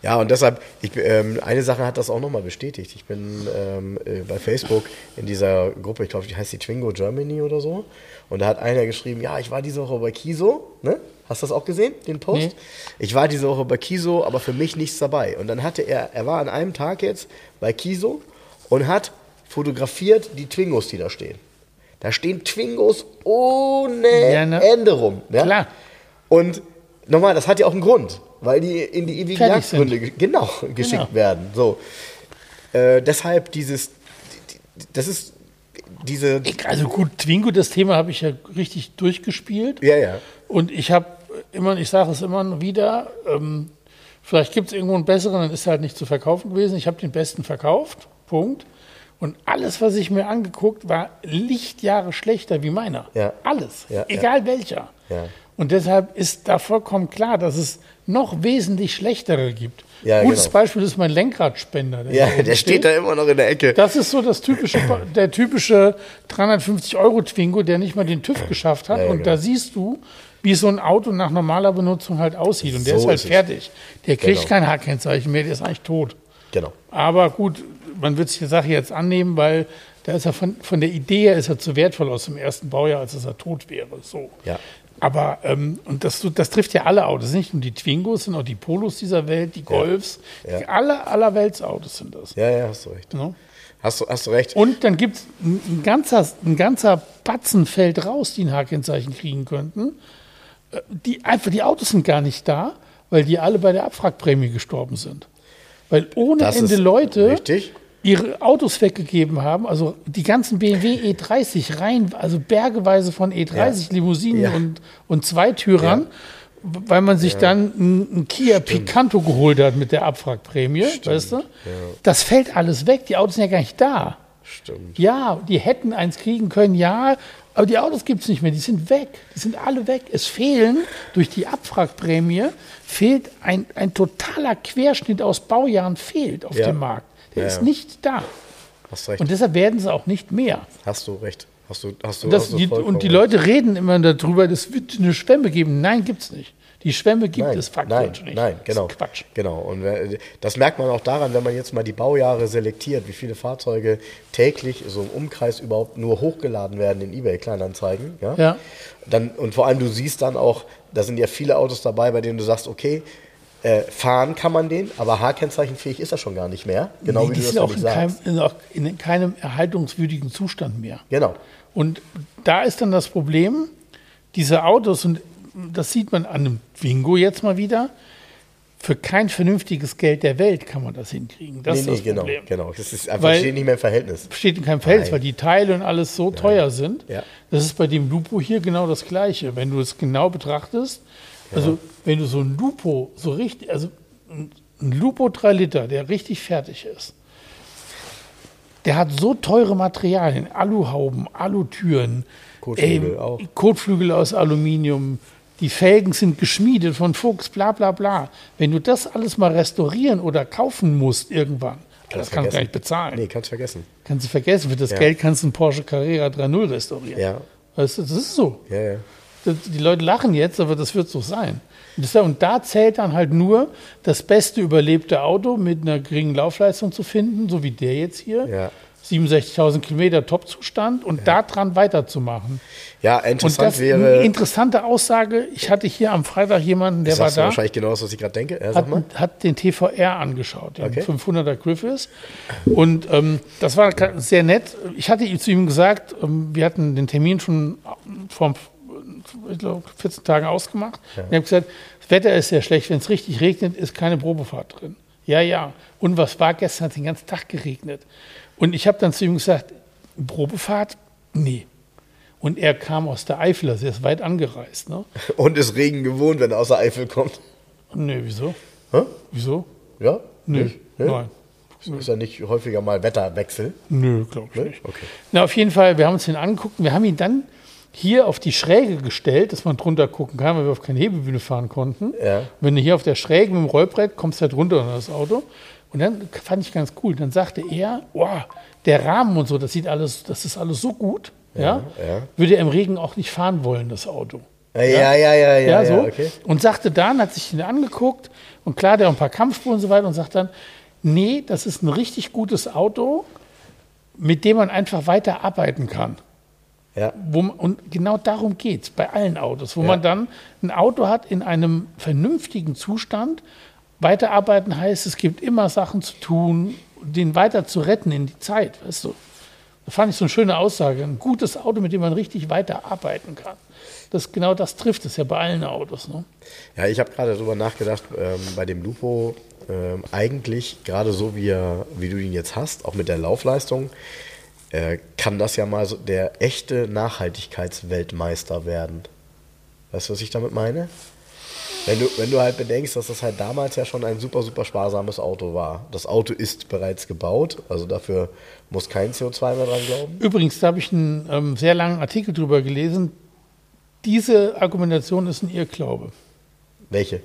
Ja, und deshalb, ich, ähm, eine Sache hat das auch nochmal bestätigt. Ich bin ähm, äh, bei Facebook in dieser Gruppe, ich glaube, die heißt die Twingo Germany oder so. Und da hat einer geschrieben, ja, ich war diese Woche bei Kiso, ne? Hast du das auch gesehen, den Post? Nee. Ich war diese Woche bei Kiso, aber für mich nichts dabei. Und dann hatte er, er war an einem Tag jetzt bei Kiso und hat fotografiert die Twingos, die da stehen. Da stehen Twingos ohne ja, ne? Ende rum. Ja? Klar. Und nochmal, das hat ja auch einen Grund weil die in die ewigen Jagdgründe genau, geschickt genau. werden. So. Äh, deshalb dieses, das ist diese. Also gut, Twingo, das Thema habe ich ja richtig durchgespielt. Ja, ja. Und ich habe immer, ich sage es immer wieder, ähm, vielleicht gibt es irgendwo einen besseren, dann ist halt nicht zu verkaufen gewesen. Ich habe den besten verkauft, Punkt. Und alles, was ich mir angeguckt, war Lichtjahre schlechter wie meiner. Ja. Alles. Ja, egal ja. welcher. Ja. Und deshalb ist da vollkommen klar, dass es noch wesentlich schlechtere gibt. Ja, Gutes genau. Beispiel ist mein Lenkradspender. Der ja, der steht. steht da immer noch in der Ecke. Das ist so das typische, der typische 350 Euro Twingo, der nicht mal den TÜV geschafft hat. Ja, und genau. da siehst du, wie so ein Auto nach normaler Benutzung halt aussieht. Und der so ist halt ist fertig. Der kriegt genau. kein H-Kennzeichen mehr, der ist eigentlich tot. Genau. Aber gut, man wird sich die Sache jetzt annehmen, weil da ist er von, von der Idee her ist er zu wertvoll aus dem ersten Baujahr, als dass er tot wäre. So. Ja. Aber, ähm, und das, das trifft ja alle Autos, nicht nur die Twingos, sondern auch die Polos dieser Welt, die Golfs. Ja. Die Alle, allerweltsautos sind das. Ja, ja, hast du recht. Ne? Hast du, hast du recht. Und dann gibt es ein, ganzer, ein ganzer Batzen fällt raus, die ein H-Kennzeichen kriegen könnten. Äh, Die, einfach, die Autos sind gar nicht da, weil die alle bei der Abwrackprämie gestorben sind. Weil ohne Das Ende Leute richtig. ihre Autos weggegeben haben, also die ganzen BMW E30 rein, also bergeweise von E30 Ja. Limousinen Ja. und, und Zweitürern, weil man sich dann einen Kia Picanto geholt hat mit der Abwrackprämie, weißt du? Das fällt alles weg, die Autos sind ja gar nicht da. Stimmt. Ja, die hätten eins kriegen können, ja, aber die Autos gibt es nicht mehr, die sind weg. Die sind alle weg. Es fehlen durch die Abwrackprämie, fehlt ein, ein totaler Querschnitt aus Baujahren fehlt auf Ja. dem Markt. Der Ja, ist ja. nicht da. Hast recht. Und deshalb werden sie auch nicht mehr. hast du recht. Hast du, hast du, Und, das, hast du die, und die. Leute reden immer darüber, es wird eine Schwemme geben. Nein, gibt es nicht. Die Schwemme gibt Nein, es faktisch nein, nicht. nein, Das genau. ist Quatsch. Genau. Und das merkt man auch daran, wenn man jetzt mal die Baujahre selektiert, wie viele Fahrzeuge täglich so im Umkreis überhaupt nur hochgeladen werden in eBay-Kleinanzeigen. Ja? Ja. Dann, und vor allem, du siehst dann auch, da sind ja viele Autos dabei, bei denen du sagst, okay, äh, fahren kann man den, aber H-Kennzeichenfähig ist er schon gar nicht mehr. Genau Nee, wie die du sind das auch in keinem, in, auch in keinem erhaltungswürdigen Zustand mehr. Genau. Und da ist dann das Problem, diese Autos, und das sieht man an einem Twingo jetzt mal wieder, für kein vernünftiges Geld der Welt kann man das hinkriegen. Das nee, ist nee, das genau, Problem. genau. Das ist einfach Weil- steht nicht mehr im Verhältnis. Steht in keinem Verhältnis, Nein. weil die Teile und alles so teuer sind. Ja. Das ist bei dem Lupo hier genau das Gleiche. Wenn du es genau betrachtest, also wenn du so ein Lupo so richtig, also ein Lupo 3 Liter, der richtig fertig ist, der hat so teure Materialien, Aluhauben, Alutüren, Kotflügel auch. Kotflügel aus Aluminium, die Felgen sind geschmiedet von Fuchs, bla bla bla. Wenn du das alles mal restaurieren oder kaufen musst irgendwann, das kannst du gar nicht bezahlen. Nee, kannst vergessen. Kannst du vergessen, für das Ja. Geld kannst du einen Porsche Carrera 3.0 restaurieren. Ja, Weißt du, das ist so. ja, ja. Die Leute lachen jetzt, aber das wird so sein. Und da zählt dann halt nur, das beste überlebte Auto mit einer geringen Laufleistung zu finden, so wie der jetzt hier. Ja. 67.000 Kilometer Topzustand und daran weiterzumachen. Ja, Und interessant das wäre. eine interessante Aussage. Ich hatte hier am Freitag jemanden, der war sagst du da, wahrscheinlich genau das, was ich gerade denke. Ja, hat, hat den TVR angeschaut, den Okay. 500er Griffiths. Und ähm, das war sehr nett. Ich hatte zu ihm gesagt, ähm, wir hatten den Termin schon vor ich glaub, 14 Tagen ausgemacht. Und ich habe gesagt, das Wetter ist sehr schlecht. Wenn es richtig regnet, ist keine Probefahrt drin. Ja, ja. Und was war gestern? Hat den ganzen Tag geregnet. Und ich habe dann zu ihm gesagt, Probefahrt? Nee. Und er kam aus der Eifel, also er ist weit angereist. Ne? Und ist Regen gewohnt, wenn er aus der Eifel kommt. Nee, wieso? Hä? Wieso? Ja? Nicht? Nö? Nein. Ist ja nicht häufiger mal Wetterwechsel. Nö, glaube ich Ne? nicht. Okay. Na, auf jeden Fall, wir haben uns den angeguckt. Wir haben ihn dann hier auf die Schräge gestellt, dass man drunter gucken kann, weil wir auf keine Hebebühne fahren konnten. Ja. Wenn du hier auf der Schräge mit dem Rollbrett kommst, halt runter in das Auto. Und dann fand ich ganz cool. Dann sagte er, wow, der Rahmen und so, das sieht alles, das ist alles so gut. Ja, ja. Würde er im Regen auch nicht fahren wollen, das Auto. Ja, ja, ja, ja, ja, Ja, so. okay. Und sagte dann, hat sich den angeguckt und klar, der hat ein paar Kampfspuren und so weiter und sagt dann, nee, das ist ein richtig gutes Auto, mit dem man einfach weiter arbeiten kann. Ja, man, und genau darum geht es bei allen Autos, wo Ja. man dann ein Auto hat in einem vernünftigen Zustand. Weiterarbeiten heißt, es gibt immer Sachen zu tun, den weiter zu retten in die Zeit, weißt du. Da fand ich so eine schöne Aussage. Ein gutes Auto, mit dem man richtig weiterarbeiten kann. Das, genau das trifft es ja bei allen Autos. Ne? ja ich habe gerade darüber nachgedacht, ähm, bei dem Lupo, ähm, eigentlich gerade so wie, wie du ihn jetzt hast, auch mit der Laufleistung, äh, kann das ja mal so der echte Nachhaltigkeitsweltmeister werden. Weißt du, was ich damit meine? Wenn du, wenn du halt bedenkst, dass das halt damals ja schon ein super, super sparsames Auto war. Das Auto ist bereits gebaut, also dafür muss kein CO2 mehr dran glauben. Übrigens, da habe ich einen ähm, sehr langen Artikel drüber gelesen. Diese Argumentation ist ein Irrglaube. Welche?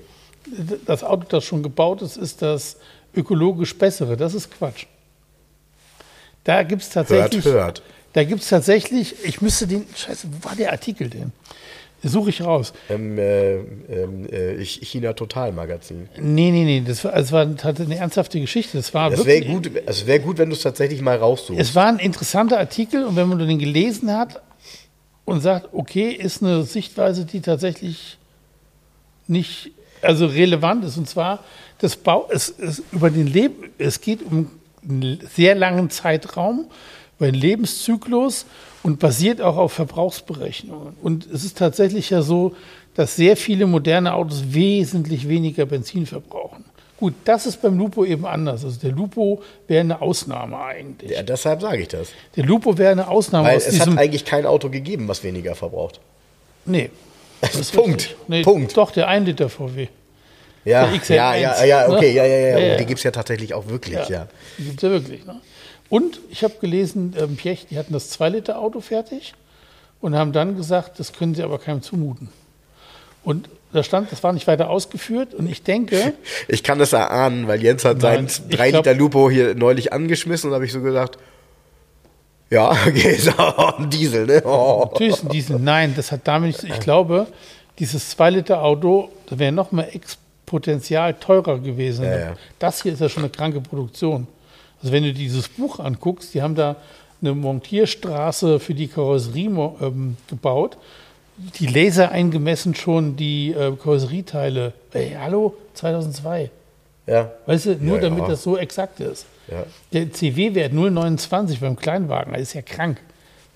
Das Auto, das schon gebaut ist, ist das ökologisch bessere. Das ist Quatsch. Da gibt es tatsächlich. Hört, hört. Da gibt es tatsächlich, ich müsste den, scheiße, wo war der Artikel denn? Suche ich raus. Im äh, ähm, äh, China Total Magazin. Nee, nee, nee, das war, das war eine ernsthafte Geschichte. Das war Es wäre gut, es wär gut, wenn du es tatsächlich mal raussuchst. es war ein interessanter Artikel und wenn man den gelesen hat, und sagt, okay, ist eine Sichtweise, die tatsächlich nicht also relevant ist. Und zwar, das Bau, es, es, über den Leben, es geht um einen sehr langen Zeitraum, über den Lebenszyklus und basiert auch auf Verbrauchsberechnungen. Und es ist tatsächlich ja so, dass sehr viele moderne Autos wesentlich weniger Benzin verbrauchen. Gut, das ist beim Lupo eben anders. Also der Lupo wäre eine Ausnahme eigentlich. Ja, deshalb sage ich das. Der Lupo wäre eine Ausnahme Weil aus es hat eigentlich kein Auto gegeben, was weniger verbraucht. nee. Das ist Punkt. Nee, Punkt. Doch, der 1 Liter VW. Ja, Der XL1, ja, ja, ja, okay, ne? ja, ja, ja. Ja, ja. Die gibt es ja tatsächlich auch wirklich, ja. Die gibt es ja wirklich. Ne? Und ich habe gelesen, ähm, Piech, die hatten das 2-Liter-Auto fertig und haben dann gesagt, das können sie aber keinem zumuten. Und da stand, das war nicht weiter ausgeführt und ich denke, Ich kann das erahnen, weil Jens hat Nein, sein ich 3 glaub- Liter Lupo hier neulich angeschmissen und habe ich so gesagt, ja, okay, ist auch ein Diesel, ne? Oh. natürlich ist ein Diesel. Nein, das hat damit nichts. Ich glaube, dieses 2-Liter-Auto, das wäre noch mal exponentiell teurer gewesen. Ja, ja. Das hier ist ja schon eine kranke Produktion. Also wenn du dieses Buch anguckst, die haben da eine Montierstraße für die Karosserie ähm, gebaut. Die Laser eingemessen schon die äh, Karosserieteile. Ey, hallo, 2002. Ja, Weißt du, nur Ja, damit ja. das so exakt ist. ja. Der CW-Wert 0,29 beim Kleinwagen, das ist ja krank.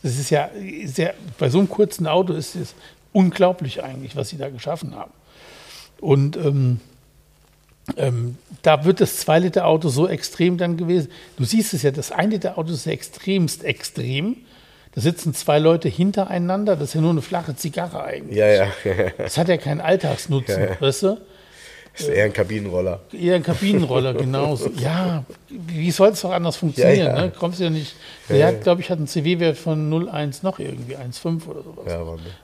Das ist ja, ist ja bei so einem kurzen Auto ist es unglaublich eigentlich, was sie da geschaffen haben. Und ähm, ähm, da wird das 2-Liter-Auto so extrem dann gewesen. Du siehst es ja, das 1-Liter-Auto ist ja extremst extrem. Da sitzen zwei Leute hintereinander, das ist ja nur eine flache Zigarre eigentlich. Ja, ja. Das hat ja keinen Alltagsnutzen, Ja, ja. weißt du? ist eher ein Kabinenroller. Eher ein Kabinenroller, genauso. Ja, wie soll es doch anders funktionieren? Ja, ja. Ne? Kommst ja nicht. Der ja. hat, glaube ich, hat einen CW-Wert von 0,1 noch irgendwie, 1,5 oder sowas. Ja.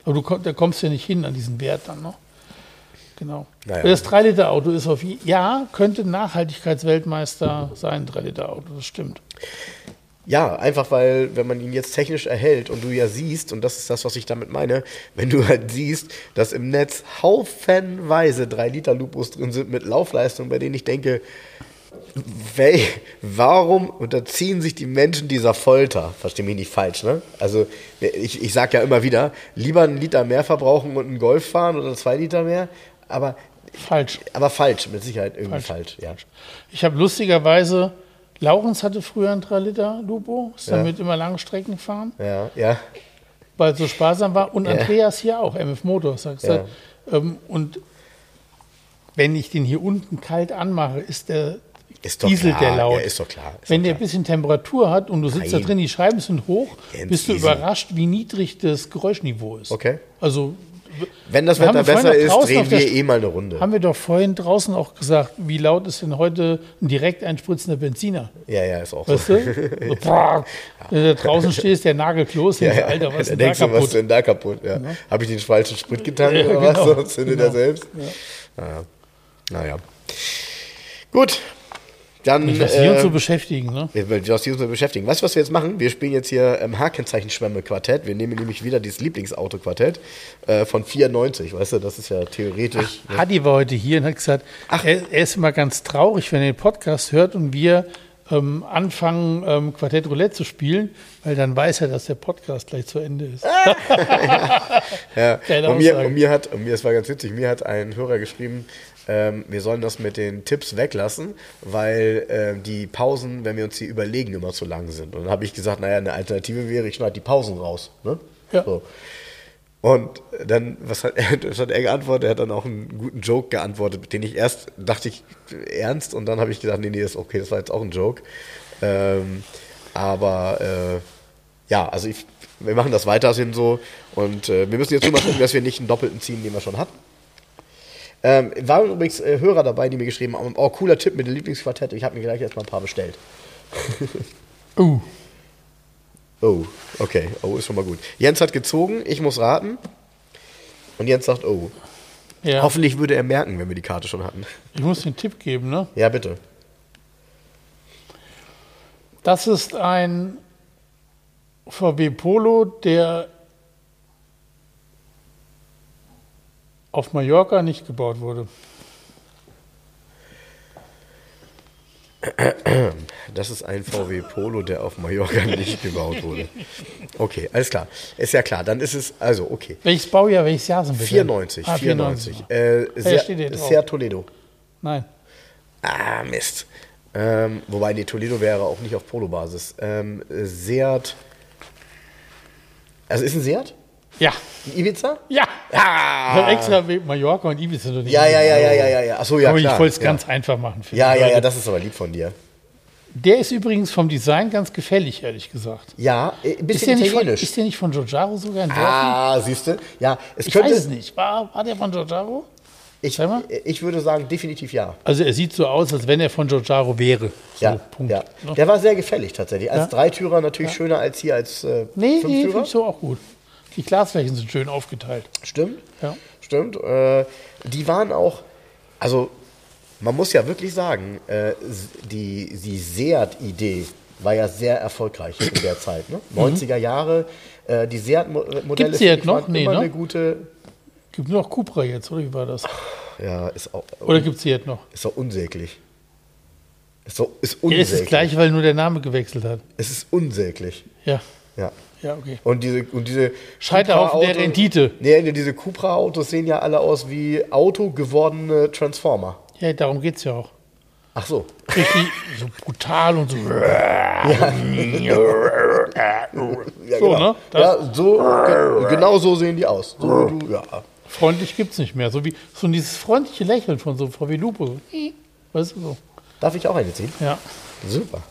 Aber du da kommst ja nicht hin an diesen Wert dann noch. Genau. Naja. Das 3-Liter-Auto ist auf ja, könnte Nachhaltigkeitsweltmeister sein, 3-Liter-Auto, das stimmt. Ja, einfach weil, wenn man ihn jetzt technisch erhält und du ja siehst, und das ist das, was ich damit meine, wenn du halt siehst, dass im Netz haufenweise 3-Liter-Lupus drin sind mit Laufleistung, bei denen ich denke, wel, warum unterziehen sich die Menschen dieser Folter? Versteh mich nicht falsch, ne? Also, ich, ich sag ja immer wieder, lieber einen Liter mehr verbrauchen und einen Golf fahren oder zwei Liter mehr, aber, Falsch. aber falsch, mit Sicherheit irgendwie Falsch. falsch, ja. Ich habe lustigerweise, Laurens hatte früher einen 3-Liter-Lupo, ist Ja. damit immer lange Strecken gefahren. Ja, ja. weil es so sparsam war. Und Ja. Andreas hier auch, MF Motors, hat gesagt. Ähm, und wenn ich den hier unten kalt anmache, ist der Ist Diesel klar. der laut. Ja, ist doch klar. Ist wenn doch der ein bisschen Temperatur hat und du sitzt da Nein. drin, die Scheiben sind hoch, Ganz bist du easy. überrascht, wie niedrig das Geräuschniveau ist. Okay. Also Wenn das Wetter besser ist, drehen wir eh mal eine Runde. haben wir doch vorhin draußen auch gesagt, wie laut ist denn heute ein direkt einspritzender Benziner? Ja, ja, ist auch Weißt so. du? So, brrr. Wenn du da draußen stehst, der Nagel Klos, Ja, ja. Alter, was da ist denn da du, was ist kaputt? denn da kaputt? Ja. Habe ich den falschen Sprit getankt Ja, oder was? genau. So, zündet Genau. er selbst? Naja. naja. Gut. Dann. Mit was wir uns so äh, beschäftigen, ne? was wir uns mal beschäftigen. Weißt du, was wir jetzt machen? Wir spielen jetzt hier ähm, H-Kennzeichen-Schwemme-Quartett. Wir nehmen nämlich wieder dieses Lieblingsauto-Quartett äh, von 94. Weißt du, das ist ja theoretisch. Hadi war heute hier und hat gesagt, er, er ist immer ganz traurig, wenn er den Podcast hört und wir ähm, anfangen, ähm, Quartett Roulette zu spielen, weil dann weiß er, dass der Podcast gleich zu Ende ist. Ja, Geile und mir, und mir hat, und mir, es war ganz witzig, mir hat ein Hörer geschrieben, ähm, wir sollen das mit den Tipps weglassen, weil ähm, die Pausen, wenn wir uns die überlegen, immer zu lang sind. Und dann habe ich gesagt, naja, eine Alternative wäre, ich schneide die Pausen raus. Ne? Ja. So. Und dann, was hat, er, was hat er geantwortet? Er hat dann auch einen guten Joke geantwortet, den ich erst dachte ich ernst und dann habe ich gesagt, nee, nee, ist okay, das war jetzt auch ein Joke. Ähm, aber äh, ja, also ich, wir machen das weiterhin so und äh, wir müssen jetzt nur mal gucken, dass wir nicht einen doppelten ziehen, den wir schon hatten. Ähm, waren übrigens äh, Hörer dabei, die mir geschrieben haben, oh, cooler Tipp mit dem Lieblingsquartett. Ich habe mir gleich erstmal ein paar bestellt. Uh, Oh, okay. Oh, ist schon mal gut. Jens hat gezogen, ich muss raten. Und Jens sagt, oh. ja. Hoffentlich würde er merken, wenn wir die Karte schon hatten. Ich muss den Tipp geben, ne? Ja, bitte. Das ist ein VW Polo, der auf Mallorca nicht gebaut wurde. Das ist ein VW Polo, der auf Mallorca nicht gebaut wurde. Okay, alles klar. Ist ja klar, dann ist es, also okay. Welches Baujahr, welches Jahr sind wir? denn? 94, Ah, 94. 94. Äh, sehr, sehr Toledo. Nein. Ah, Mist. Ähm, wobei, nee, Toledo wäre auch nicht auf Polo-Basis. Ähm, Seat. Also ist ein Seat? Ja. Ein Ibiza? Ja. Ich habe Ah! extra Mallorca und Ibiza noch nicht Ja, ja, ja, ja, ja, ja, ja. Achso, ja, Aber klar. ich wollte es ja. ganz einfach machen. für Ja, ja, ja, das ist aber lieb von dir. Der ist übrigens vom Design ganz gefällig, ehrlich gesagt. Ja, äh, ein Ist bisschen der, nicht von, italienisch. ist der nicht von Giorgiaro sogar entworfen? ah, siehst du? Ja, es ich könnte. weiß es nicht. War, war der von Giorgiaro? Ich, mal. ich würde sagen, definitiv ja. Also er sieht so aus, als wenn er von Giorgiaro wäre. So, Ja, Punkt. ja. Ne? Der war sehr gefällig tatsächlich. Als Ja. Dreitürer natürlich schöner als hier als äh, Nee, nee, Fünftürer. finde ich so auch gut. Die Glasflächen sind schön aufgeteilt. Stimmt. Ja. Stimmt. Äh, die waren auch, also man muss ja wirklich sagen, äh, die, die Seat-Idee war ja sehr erfolgreich in der Zeit. Ne? 90er Jahre, äh, die Seat-Modelle Mhm. Seat noch? Nee, immer ne? eine gute, Gibt nur noch Cupra jetzt, oder wie war das? ja, ist auch, Oder gibt es jetzt noch? ist auch unsäglich. Ist, so, ist Ja, unsäglich. ist das gleiche, weil nur der Name gewechselt hat. Es ist unsäglich. Ja, Ja. Ja, okay. Und diese, und diese Scheiterhaufen der Rendite. Nee, diese Cupra-Autos sehen ja alle aus wie Auto gewordene Transformer. Ja, darum geht es ja auch. Ach so. Richtig so brutal und so. Ja, So, genau. ne? Das- Ja, so, ge genau so sehen die aus. So wie du, ja. Freundlich gibt es nicht mehr. So wie so dieses freundliche Lächeln von so VW Lupo. So. Weißt du so? Darf ich auch eine ziehen? Ja. Super.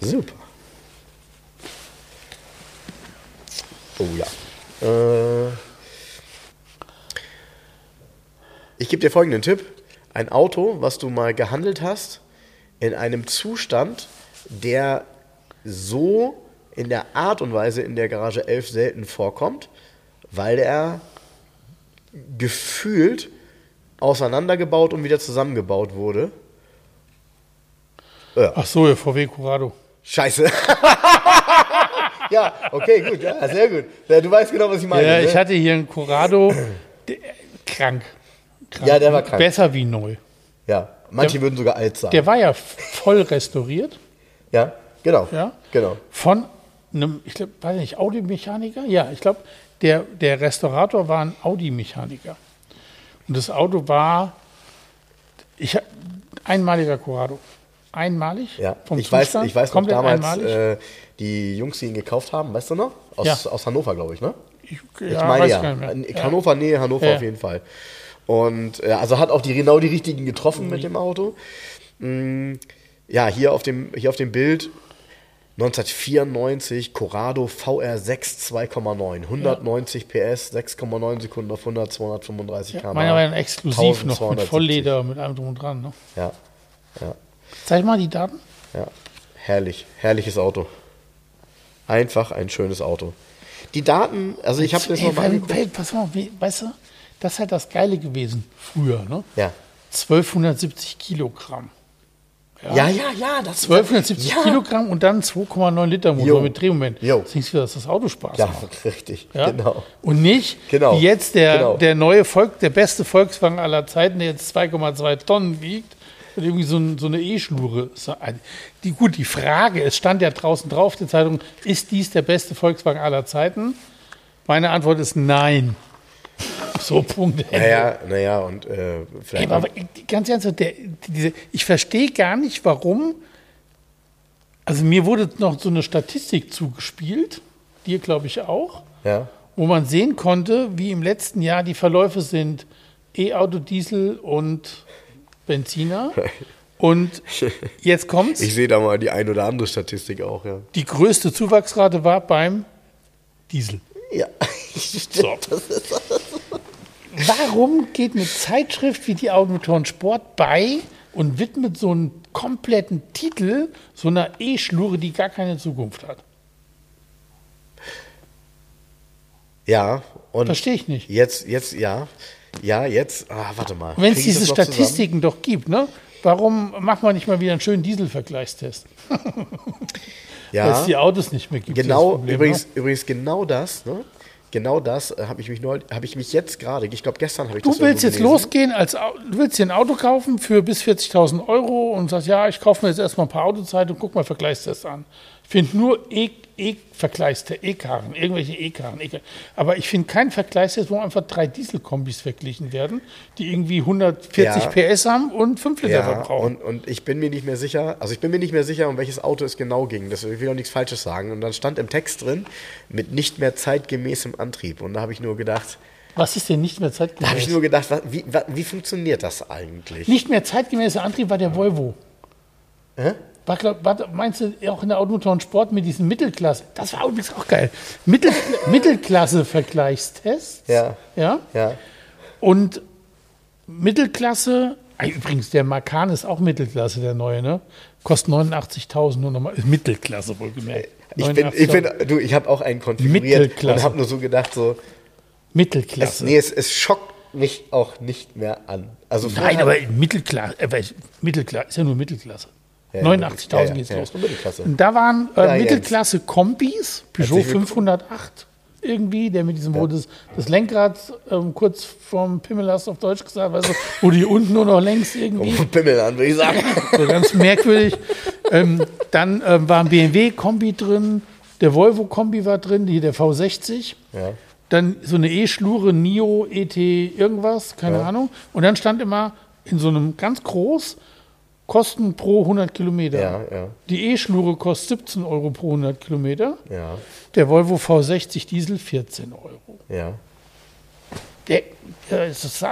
Super. Oh ja. Äh, ich gebe dir folgenden Tipp. Ein Auto, was du mal gehandelt hast, in einem Zustand, der so in der Art und Weise in der Garage 11 selten vorkommt, weil er gefühlt auseinandergebaut und wieder zusammengebaut wurde. Ach so, ja, VW Corrado. Scheiße. ja, okay, gut, ja, sehr gut. Du weißt genau, was ich meine. Ja, ne? ich hatte hier einen Corrado. Der, krank. krank. Ja, der war krank. Besser wie neu. ja, manche würden sogar alt sagen. Der war ja voll restauriert. ja, genau. Ja. Genau. Von einem, ich glaube, weiß nicht, Audi-Mechaniker? Ja, ich glaube, der, der Restaurator war ein Audi-Mechaniker. Und das Auto war ich, einmaliger Corrado. Einmalig? Ja, Vom ich weiß, Zustand, ich weiß noch damals, äh, die Jungs, die ihn gekauft haben, weißt du noch? Aus, Ja. aus Hannover, glaube ich, ne? ich, Ich ja, meine weiß ja. Ja. Hannover, nee, Hannover Ja. auf jeden Fall. Und äh, also hat auch die, genau die richtigen getroffen mit dem Auto. Mm, ja, hier auf dem, hier auf dem Bild 1994 Corrado VR6 2,9. 190 PS, 6,9 Sekunden auf 100, 235 km/h. Meiner war dann exklusiv noch mit 1270. Vollleder, mit allem drum und dran. Ne? Ja, ja, Zeig mal die Daten. ja. Herrlich, herrliches Auto. Einfach ein schönes Auto. Die Daten, also ich habe das nochmal angeguckt. weil, pass mal, weißt du, das ist halt das Geile gewesen früher. Ne? Ja. 1270 Kilogramm. Ja, ja, ja, das 1270 ja. Kilogramm und dann 2,9 Liter Motor Jo. mit Drehmoment. Jo. Das denkst du, dass das Auto Spaß Ja, macht. richtig, Ja? genau. Und nicht Genau. wie jetzt der, Genau. der neue Volk, der beste Volkswagen aller Zeiten, der jetzt 2,2 Tonnen wiegt und irgendwie so, ein, so eine E-Schnure. Die, gut, die Frage, es stand ja draußen drauf, die Zeitung, ist dies der beste Volkswagen aller Zeiten? Meine Antwort ist nein. So, Punkt. Ende. Naja, naja, und äh, Ey, vielleicht. aber ganz ernsthaft, der, diese, ich verstehe gar nicht, warum. Also mir wurde noch so eine Statistik zugespielt, dir glaube ich auch, ja. wo man sehen konnte, wie im letzten Jahr die Verläufe sind E-Auto, Diesel und Benziner. Und jetzt kommt's. Ich sehe da mal die ein oder andere Statistik auch, ja. Die größte Zuwachsrate war beim Diesel. Ja, So. Warum geht eine Zeitschrift wie die Automotoren Sport bei und widmet so einen kompletten Titel so einer E-Schlure, die gar keine Zukunft hat? Ja, Verstehe ich nicht. jetzt, jetzt, ja. Ja, jetzt, ah, warte mal. Wenn es diese noch zusammen? Statistiken doch gibt, ne? Warum macht man nicht mal wieder einen schönen Dieselvergleichstest? Weil es die Ja, Autos nicht mehr gibt. genau, Problem, übrigens, Ne? übrigens genau das, ne? genau das äh, habe ich mich neu, habe ich mich jetzt gerade, ich glaube gestern habe ich Du das willst irgendwo jetzt gelesen. losgehen, als, du willst dir ein Auto kaufen für bis 40.000 Euro und sagst, ja, ich kaufe mir jetzt erstmal ein paar Autozeiten und guck mal Vergleichstests an. Ich finde nur E- E- Vergleichstests, E-Karren, irgendwelche E-Karren. E aber ich finde keinen Vergleichstest, wo einfach drei Dieselkombis verglichen werden, die irgendwie 140 Ja. PS haben und 5 Liter Ja, verbrauchen. und, und ich bin mir nicht mehr sicher, also ich bin mir nicht mehr sicher, um welches Auto es genau ging. Das, ich will auch nichts Falsches sagen. Und dann stand im Text drin, mit nicht mehr zeitgemäßem Antrieb. Und da habe ich nur gedacht, Was ist denn nicht mehr da habe ich zeitgemäß? nur gedacht, was, wie, wa- wie funktioniert das eigentlich? Nicht mehr zeitgemäßer Antrieb war der Volvo. Hä? War, war, meinst du auch in der Automotor und Sport mit diesen Mittelklasse? Das war übrigens auch geil. Mittel, Mittelklasse-Vergleichstest. Ja. ja. Ja. Und Mittelklasse, ah, übrigens, der Macan ist auch Mittelklasse, der neue, ne? Kostet 89.000 nur nochmal. Ist Mittelklasse wohlgemerkt. Ich bin, ich 89.000. bin, du, ich habe auch einen konfiguriert Mittelklasse. und habe nur so gedacht, so, es, Mittelklasse. nee, es, es schockt mich auch nicht mehr an. Also Nein, aber Mittelklasse, äh, weil- Mittelklasse ist ja nur Mittelklasse. Ja, 89.000 ja, ja, geht's ja, los. Und da waren äh, Ja, Jens. Mittelklasse-Kombis, Peugeot Herzlich willkommen. 508 irgendwie, der mit diesem, wo das, das Lenkrad ähm, kurz vom Pimmel hast auf Deutsch gesagt, weißt du, wo die unten nur noch längs irgendwie. Komm, Pimmel an, würde ich sagen. So ganz merkwürdig. ähm, dann ähm, war ein BMW-Kombi drin, der Volvo-Kombi war drin, die, der V60. Ja. Dann so eine E-Schlure, Nio, ET, irgendwas, keine Ja. Ahnung. Und dann stand immer in so einem ganz groß, Kosten pro 100 Kilometer. Ja, ja. Die E-Schlure kostet 17 Euro pro 100 Kilometer. Ja, Der Volvo V60 Diesel 14 Euro. ja. Ja, ist, ist,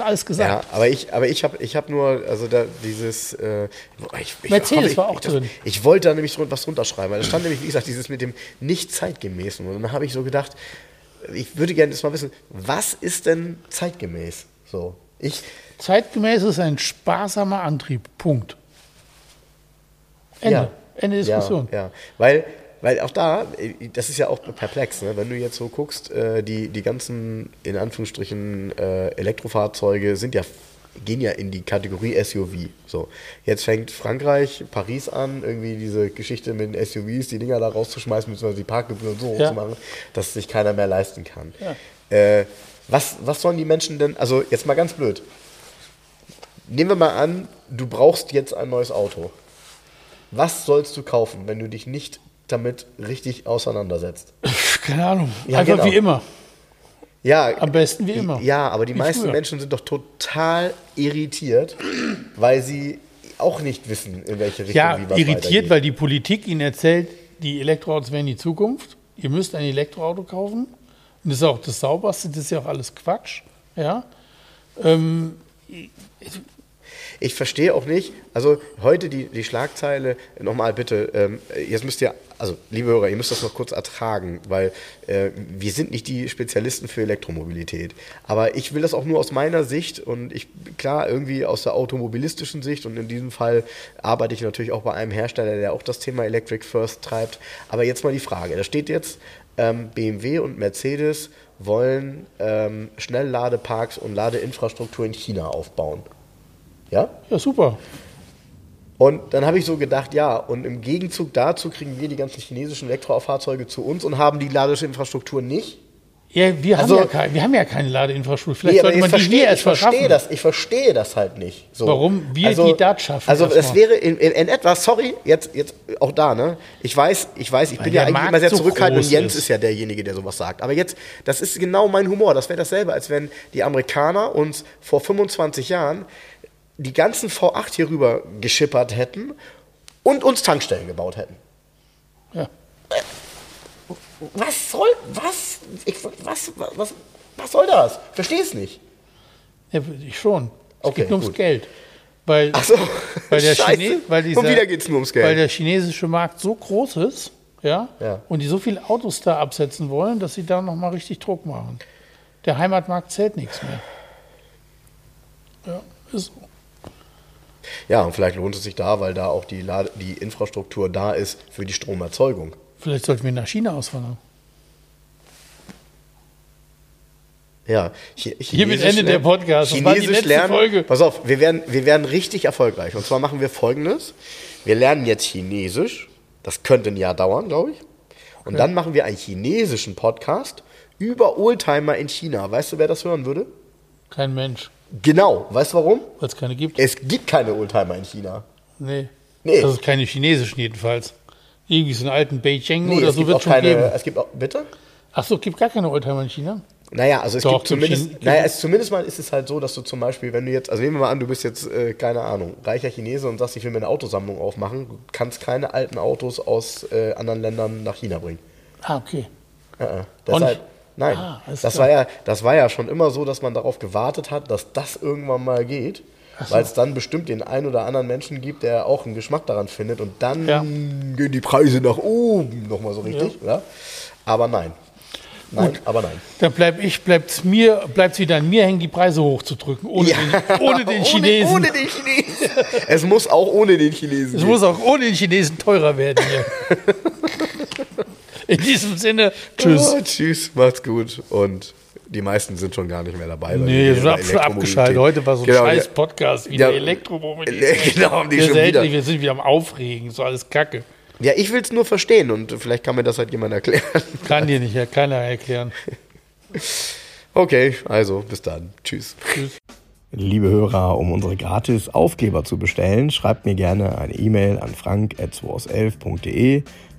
alles gesagt. Ja, aber ich, aber ich habe ich hab nur, also da dieses, äh, ich, ich, Mercedes ich, war auch ich, das- drin. Ich wollte da nämlich was runterschreiben, weil da stand nämlich, wie gesagt, dieses mit dem nicht zeitgemäßen. Und dann habe ich so gedacht, ich würde gerne jetzt mal wissen, was ist denn zeitgemäß? So, ich, Zeitgemäß ist ein sparsamer Antrieb. Punkt. Ende. Ja. Ende Diskussion. Ja, ja. Weil, weil auch da, äh, das ist ja auch perplex, ne? wenn du jetzt so guckst, äh, die, die ganzen, in Anführungsstrichen, äh, Elektrofahrzeuge sind ja, gehen ja in die Kategorie SUV. So, jetzt fängt Frankreich, Paris an, irgendwie diese Geschichte mit den SUVs, die Dinger da rauszuschmeißen, beziehungsweise die Parkgebühren so hoch Ja. zu machen, dass sich keiner mehr leisten kann. Ja. Äh, was, was sollen die Menschen denn, also jetzt mal ganz blöd, nehmen wir mal an, du brauchst jetzt ein neues Auto. Was sollst du kaufen, wenn du dich nicht damit richtig auseinandersetzt? Keine Ahnung. Ja, Einfach genau. wie immer. Ja, Am besten wie immer. Ja, aber die Wie meisten früher. Menschen sind doch total irritiert, weil sie auch nicht wissen, in welche Richtung Ja, wie was irritiert, weitergeht. weil die Politik ihnen erzählt, die Elektroautos wären die Zukunft. Ihr müsst ein Elektroauto kaufen. Und das ist auch das Sauberste, das ist ja auch alles Quatsch. Ja. Ähm, Ich verstehe auch nicht, also heute die, die Schlagzeile, nochmal bitte, ähm, jetzt müsst ihr, also liebe Hörer, ihr müsst das noch kurz ertragen, weil äh, wir sind nicht die Spezialisten für Elektromobilität. Aber ich will das auch nur aus meiner Sicht und ich, klar, irgendwie aus der automobilistischen Sicht und in diesem Fall arbeite ich natürlich auch bei einem Hersteller, der auch das Thema Electric First treibt. Aber jetzt mal die Frage, da steht jetzt, ähm, BMW und Mercedes wollen ähm, Schnellladeparks und Ladeinfrastruktur in China aufbauen. Ja? ja, super. Und dann habe ich so gedacht, ja, und im Gegenzug dazu kriegen wir die ganzen chinesischen Elektrofahrzeuge zu uns und haben die Ladeinfrastruktur nicht. Ja, wir, Also- haben, ja kein, wir haben ja keine Ladeinfrastruktur. Vielleicht Nee, sollte man die verstehe, hier ich erst verstehe verschaffen. das, ich verstehe das halt nicht. So. Warum wir die da schaffen Also das erstmal. wäre in, in, in etwa, sorry, jetzt, jetzt auch da, ne? Ich weiß, ich weiß, ich Weil bin ja eigentlich Markt immer sehr so zurückhaltend und Jens ist. ist ja derjenige, der sowas sagt. Aber jetzt, das ist genau mein Humor. Das wäre dasselbe, als wenn die Amerikaner uns vor 25 Jahren die ganzen V8 hier rüber geschippert hätten und uns Tankstellen gebaut hätten. Ja. Was soll, was, ich, was, was, was soll das? Verstehe es nicht. ja, ich schon. Es Okay, geht nur ums gut. Geld. Weil, Ach so, weil, der Scheiße. Chine, weil, dieser, Und wieder geht's nur ums Geld. weil der chinesische Markt so groß ist, ja, Ja. und die so viele Autos da absetzen wollen, dass sie da nochmal richtig Druck machen. Der Heimatmarkt zählt nichts mehr. Ja, ist so. Ja, und vielleicht lohnt es sich da, weil da auch die, Lade, die Infrastruktur da ist für die Stromerzeugung. Vielleicht sollten wir nach China auswandern. Ja, Chi- Hiermit Chinesisch endet der Podcast. Das war die Chinesisch letzte lernen. Folge. Pass auf, wir werden, wir werden richtig erfolgreich. Und zwar machen wir folgendes: Wir lernen jetzt Chinesisch. Das könnte ein Jahr dauern, glaube ich. Und dann machen wir einen chinesischen Podcast über Oldtimer in China. Weißt du, wer das hören würde? Kein Mensch, Genau. Weißt du warum? weil es keine gibt. Es gibt keine Oldtimer in China. Nee. Nee. Das ist keine chinesischen jedenfalls. Irgendwie so einen alten Beijing Nee, oder es so wird auch schon keine. geben. Es gibt auch. Bitte? Ach so, gibt gar keine Oldtimer in China? Naja, also es Doch, gibt zumindest, naja, es, zumindest mal ist es halt so, dass du zum Beispiel, wenn du jetzt, also nehmen wir mal an, du bist jetzt, äh, keine Ahnung, reicher Chinese und sagst, ich will mir eine Autosammlung aufmachen, du kannst keine alten Autos aus äh, anderen Ländern nach China bringen. Ah, okay. Äh. Auch Deshalb? Nein, Ah, das, klar. war ja, das war ja schon immer so, dass man darauf gewartet hat, dass das irgendwann mal geht, weil es dann bestimmt den einen oder anderen Menschen gibt, der auch einen Geschmack daran findet und dann Ja. gehen die Preise nach oben, nochmal so richtig. Ja. Aber nein. Nein, aber nein. Dann bleib ich, bleibt's mir, bleibt's wieder an mir hängen, die Preise hochzudrücken, ohne, Ja. den, ohne den Chinesen. Ohne, ohne den Chinesen. es muss auch ohne den Chinesen. es gehen. muss auch ohne den Chinesen teurer werden hier. In diesem Sinne, tschüss. Oh, tschüss, macht's gut. Und die meisten sind schon gar nicht mehr dabei. weil Nee, wir sind schon abgeschaltet. Heute war so ein Genau, scheiß ja. Podcast wieder Ja. Elektromobilität. Genau, haben die wir, schon wieder. wir sind wieder am Aufregen, so alles Kacke. Ja, ich will's nur verstehen und vielleicht kann mir das halt jemand erklären. Kann dir nicht keiner erklären. Okay, also bis dann. Tschüss. Tschüss. Liebe Hörer, um unsere gratis Aufkleber zu bestellen, schreibt mir gerne eine E-Mail an frank.2aus11.de.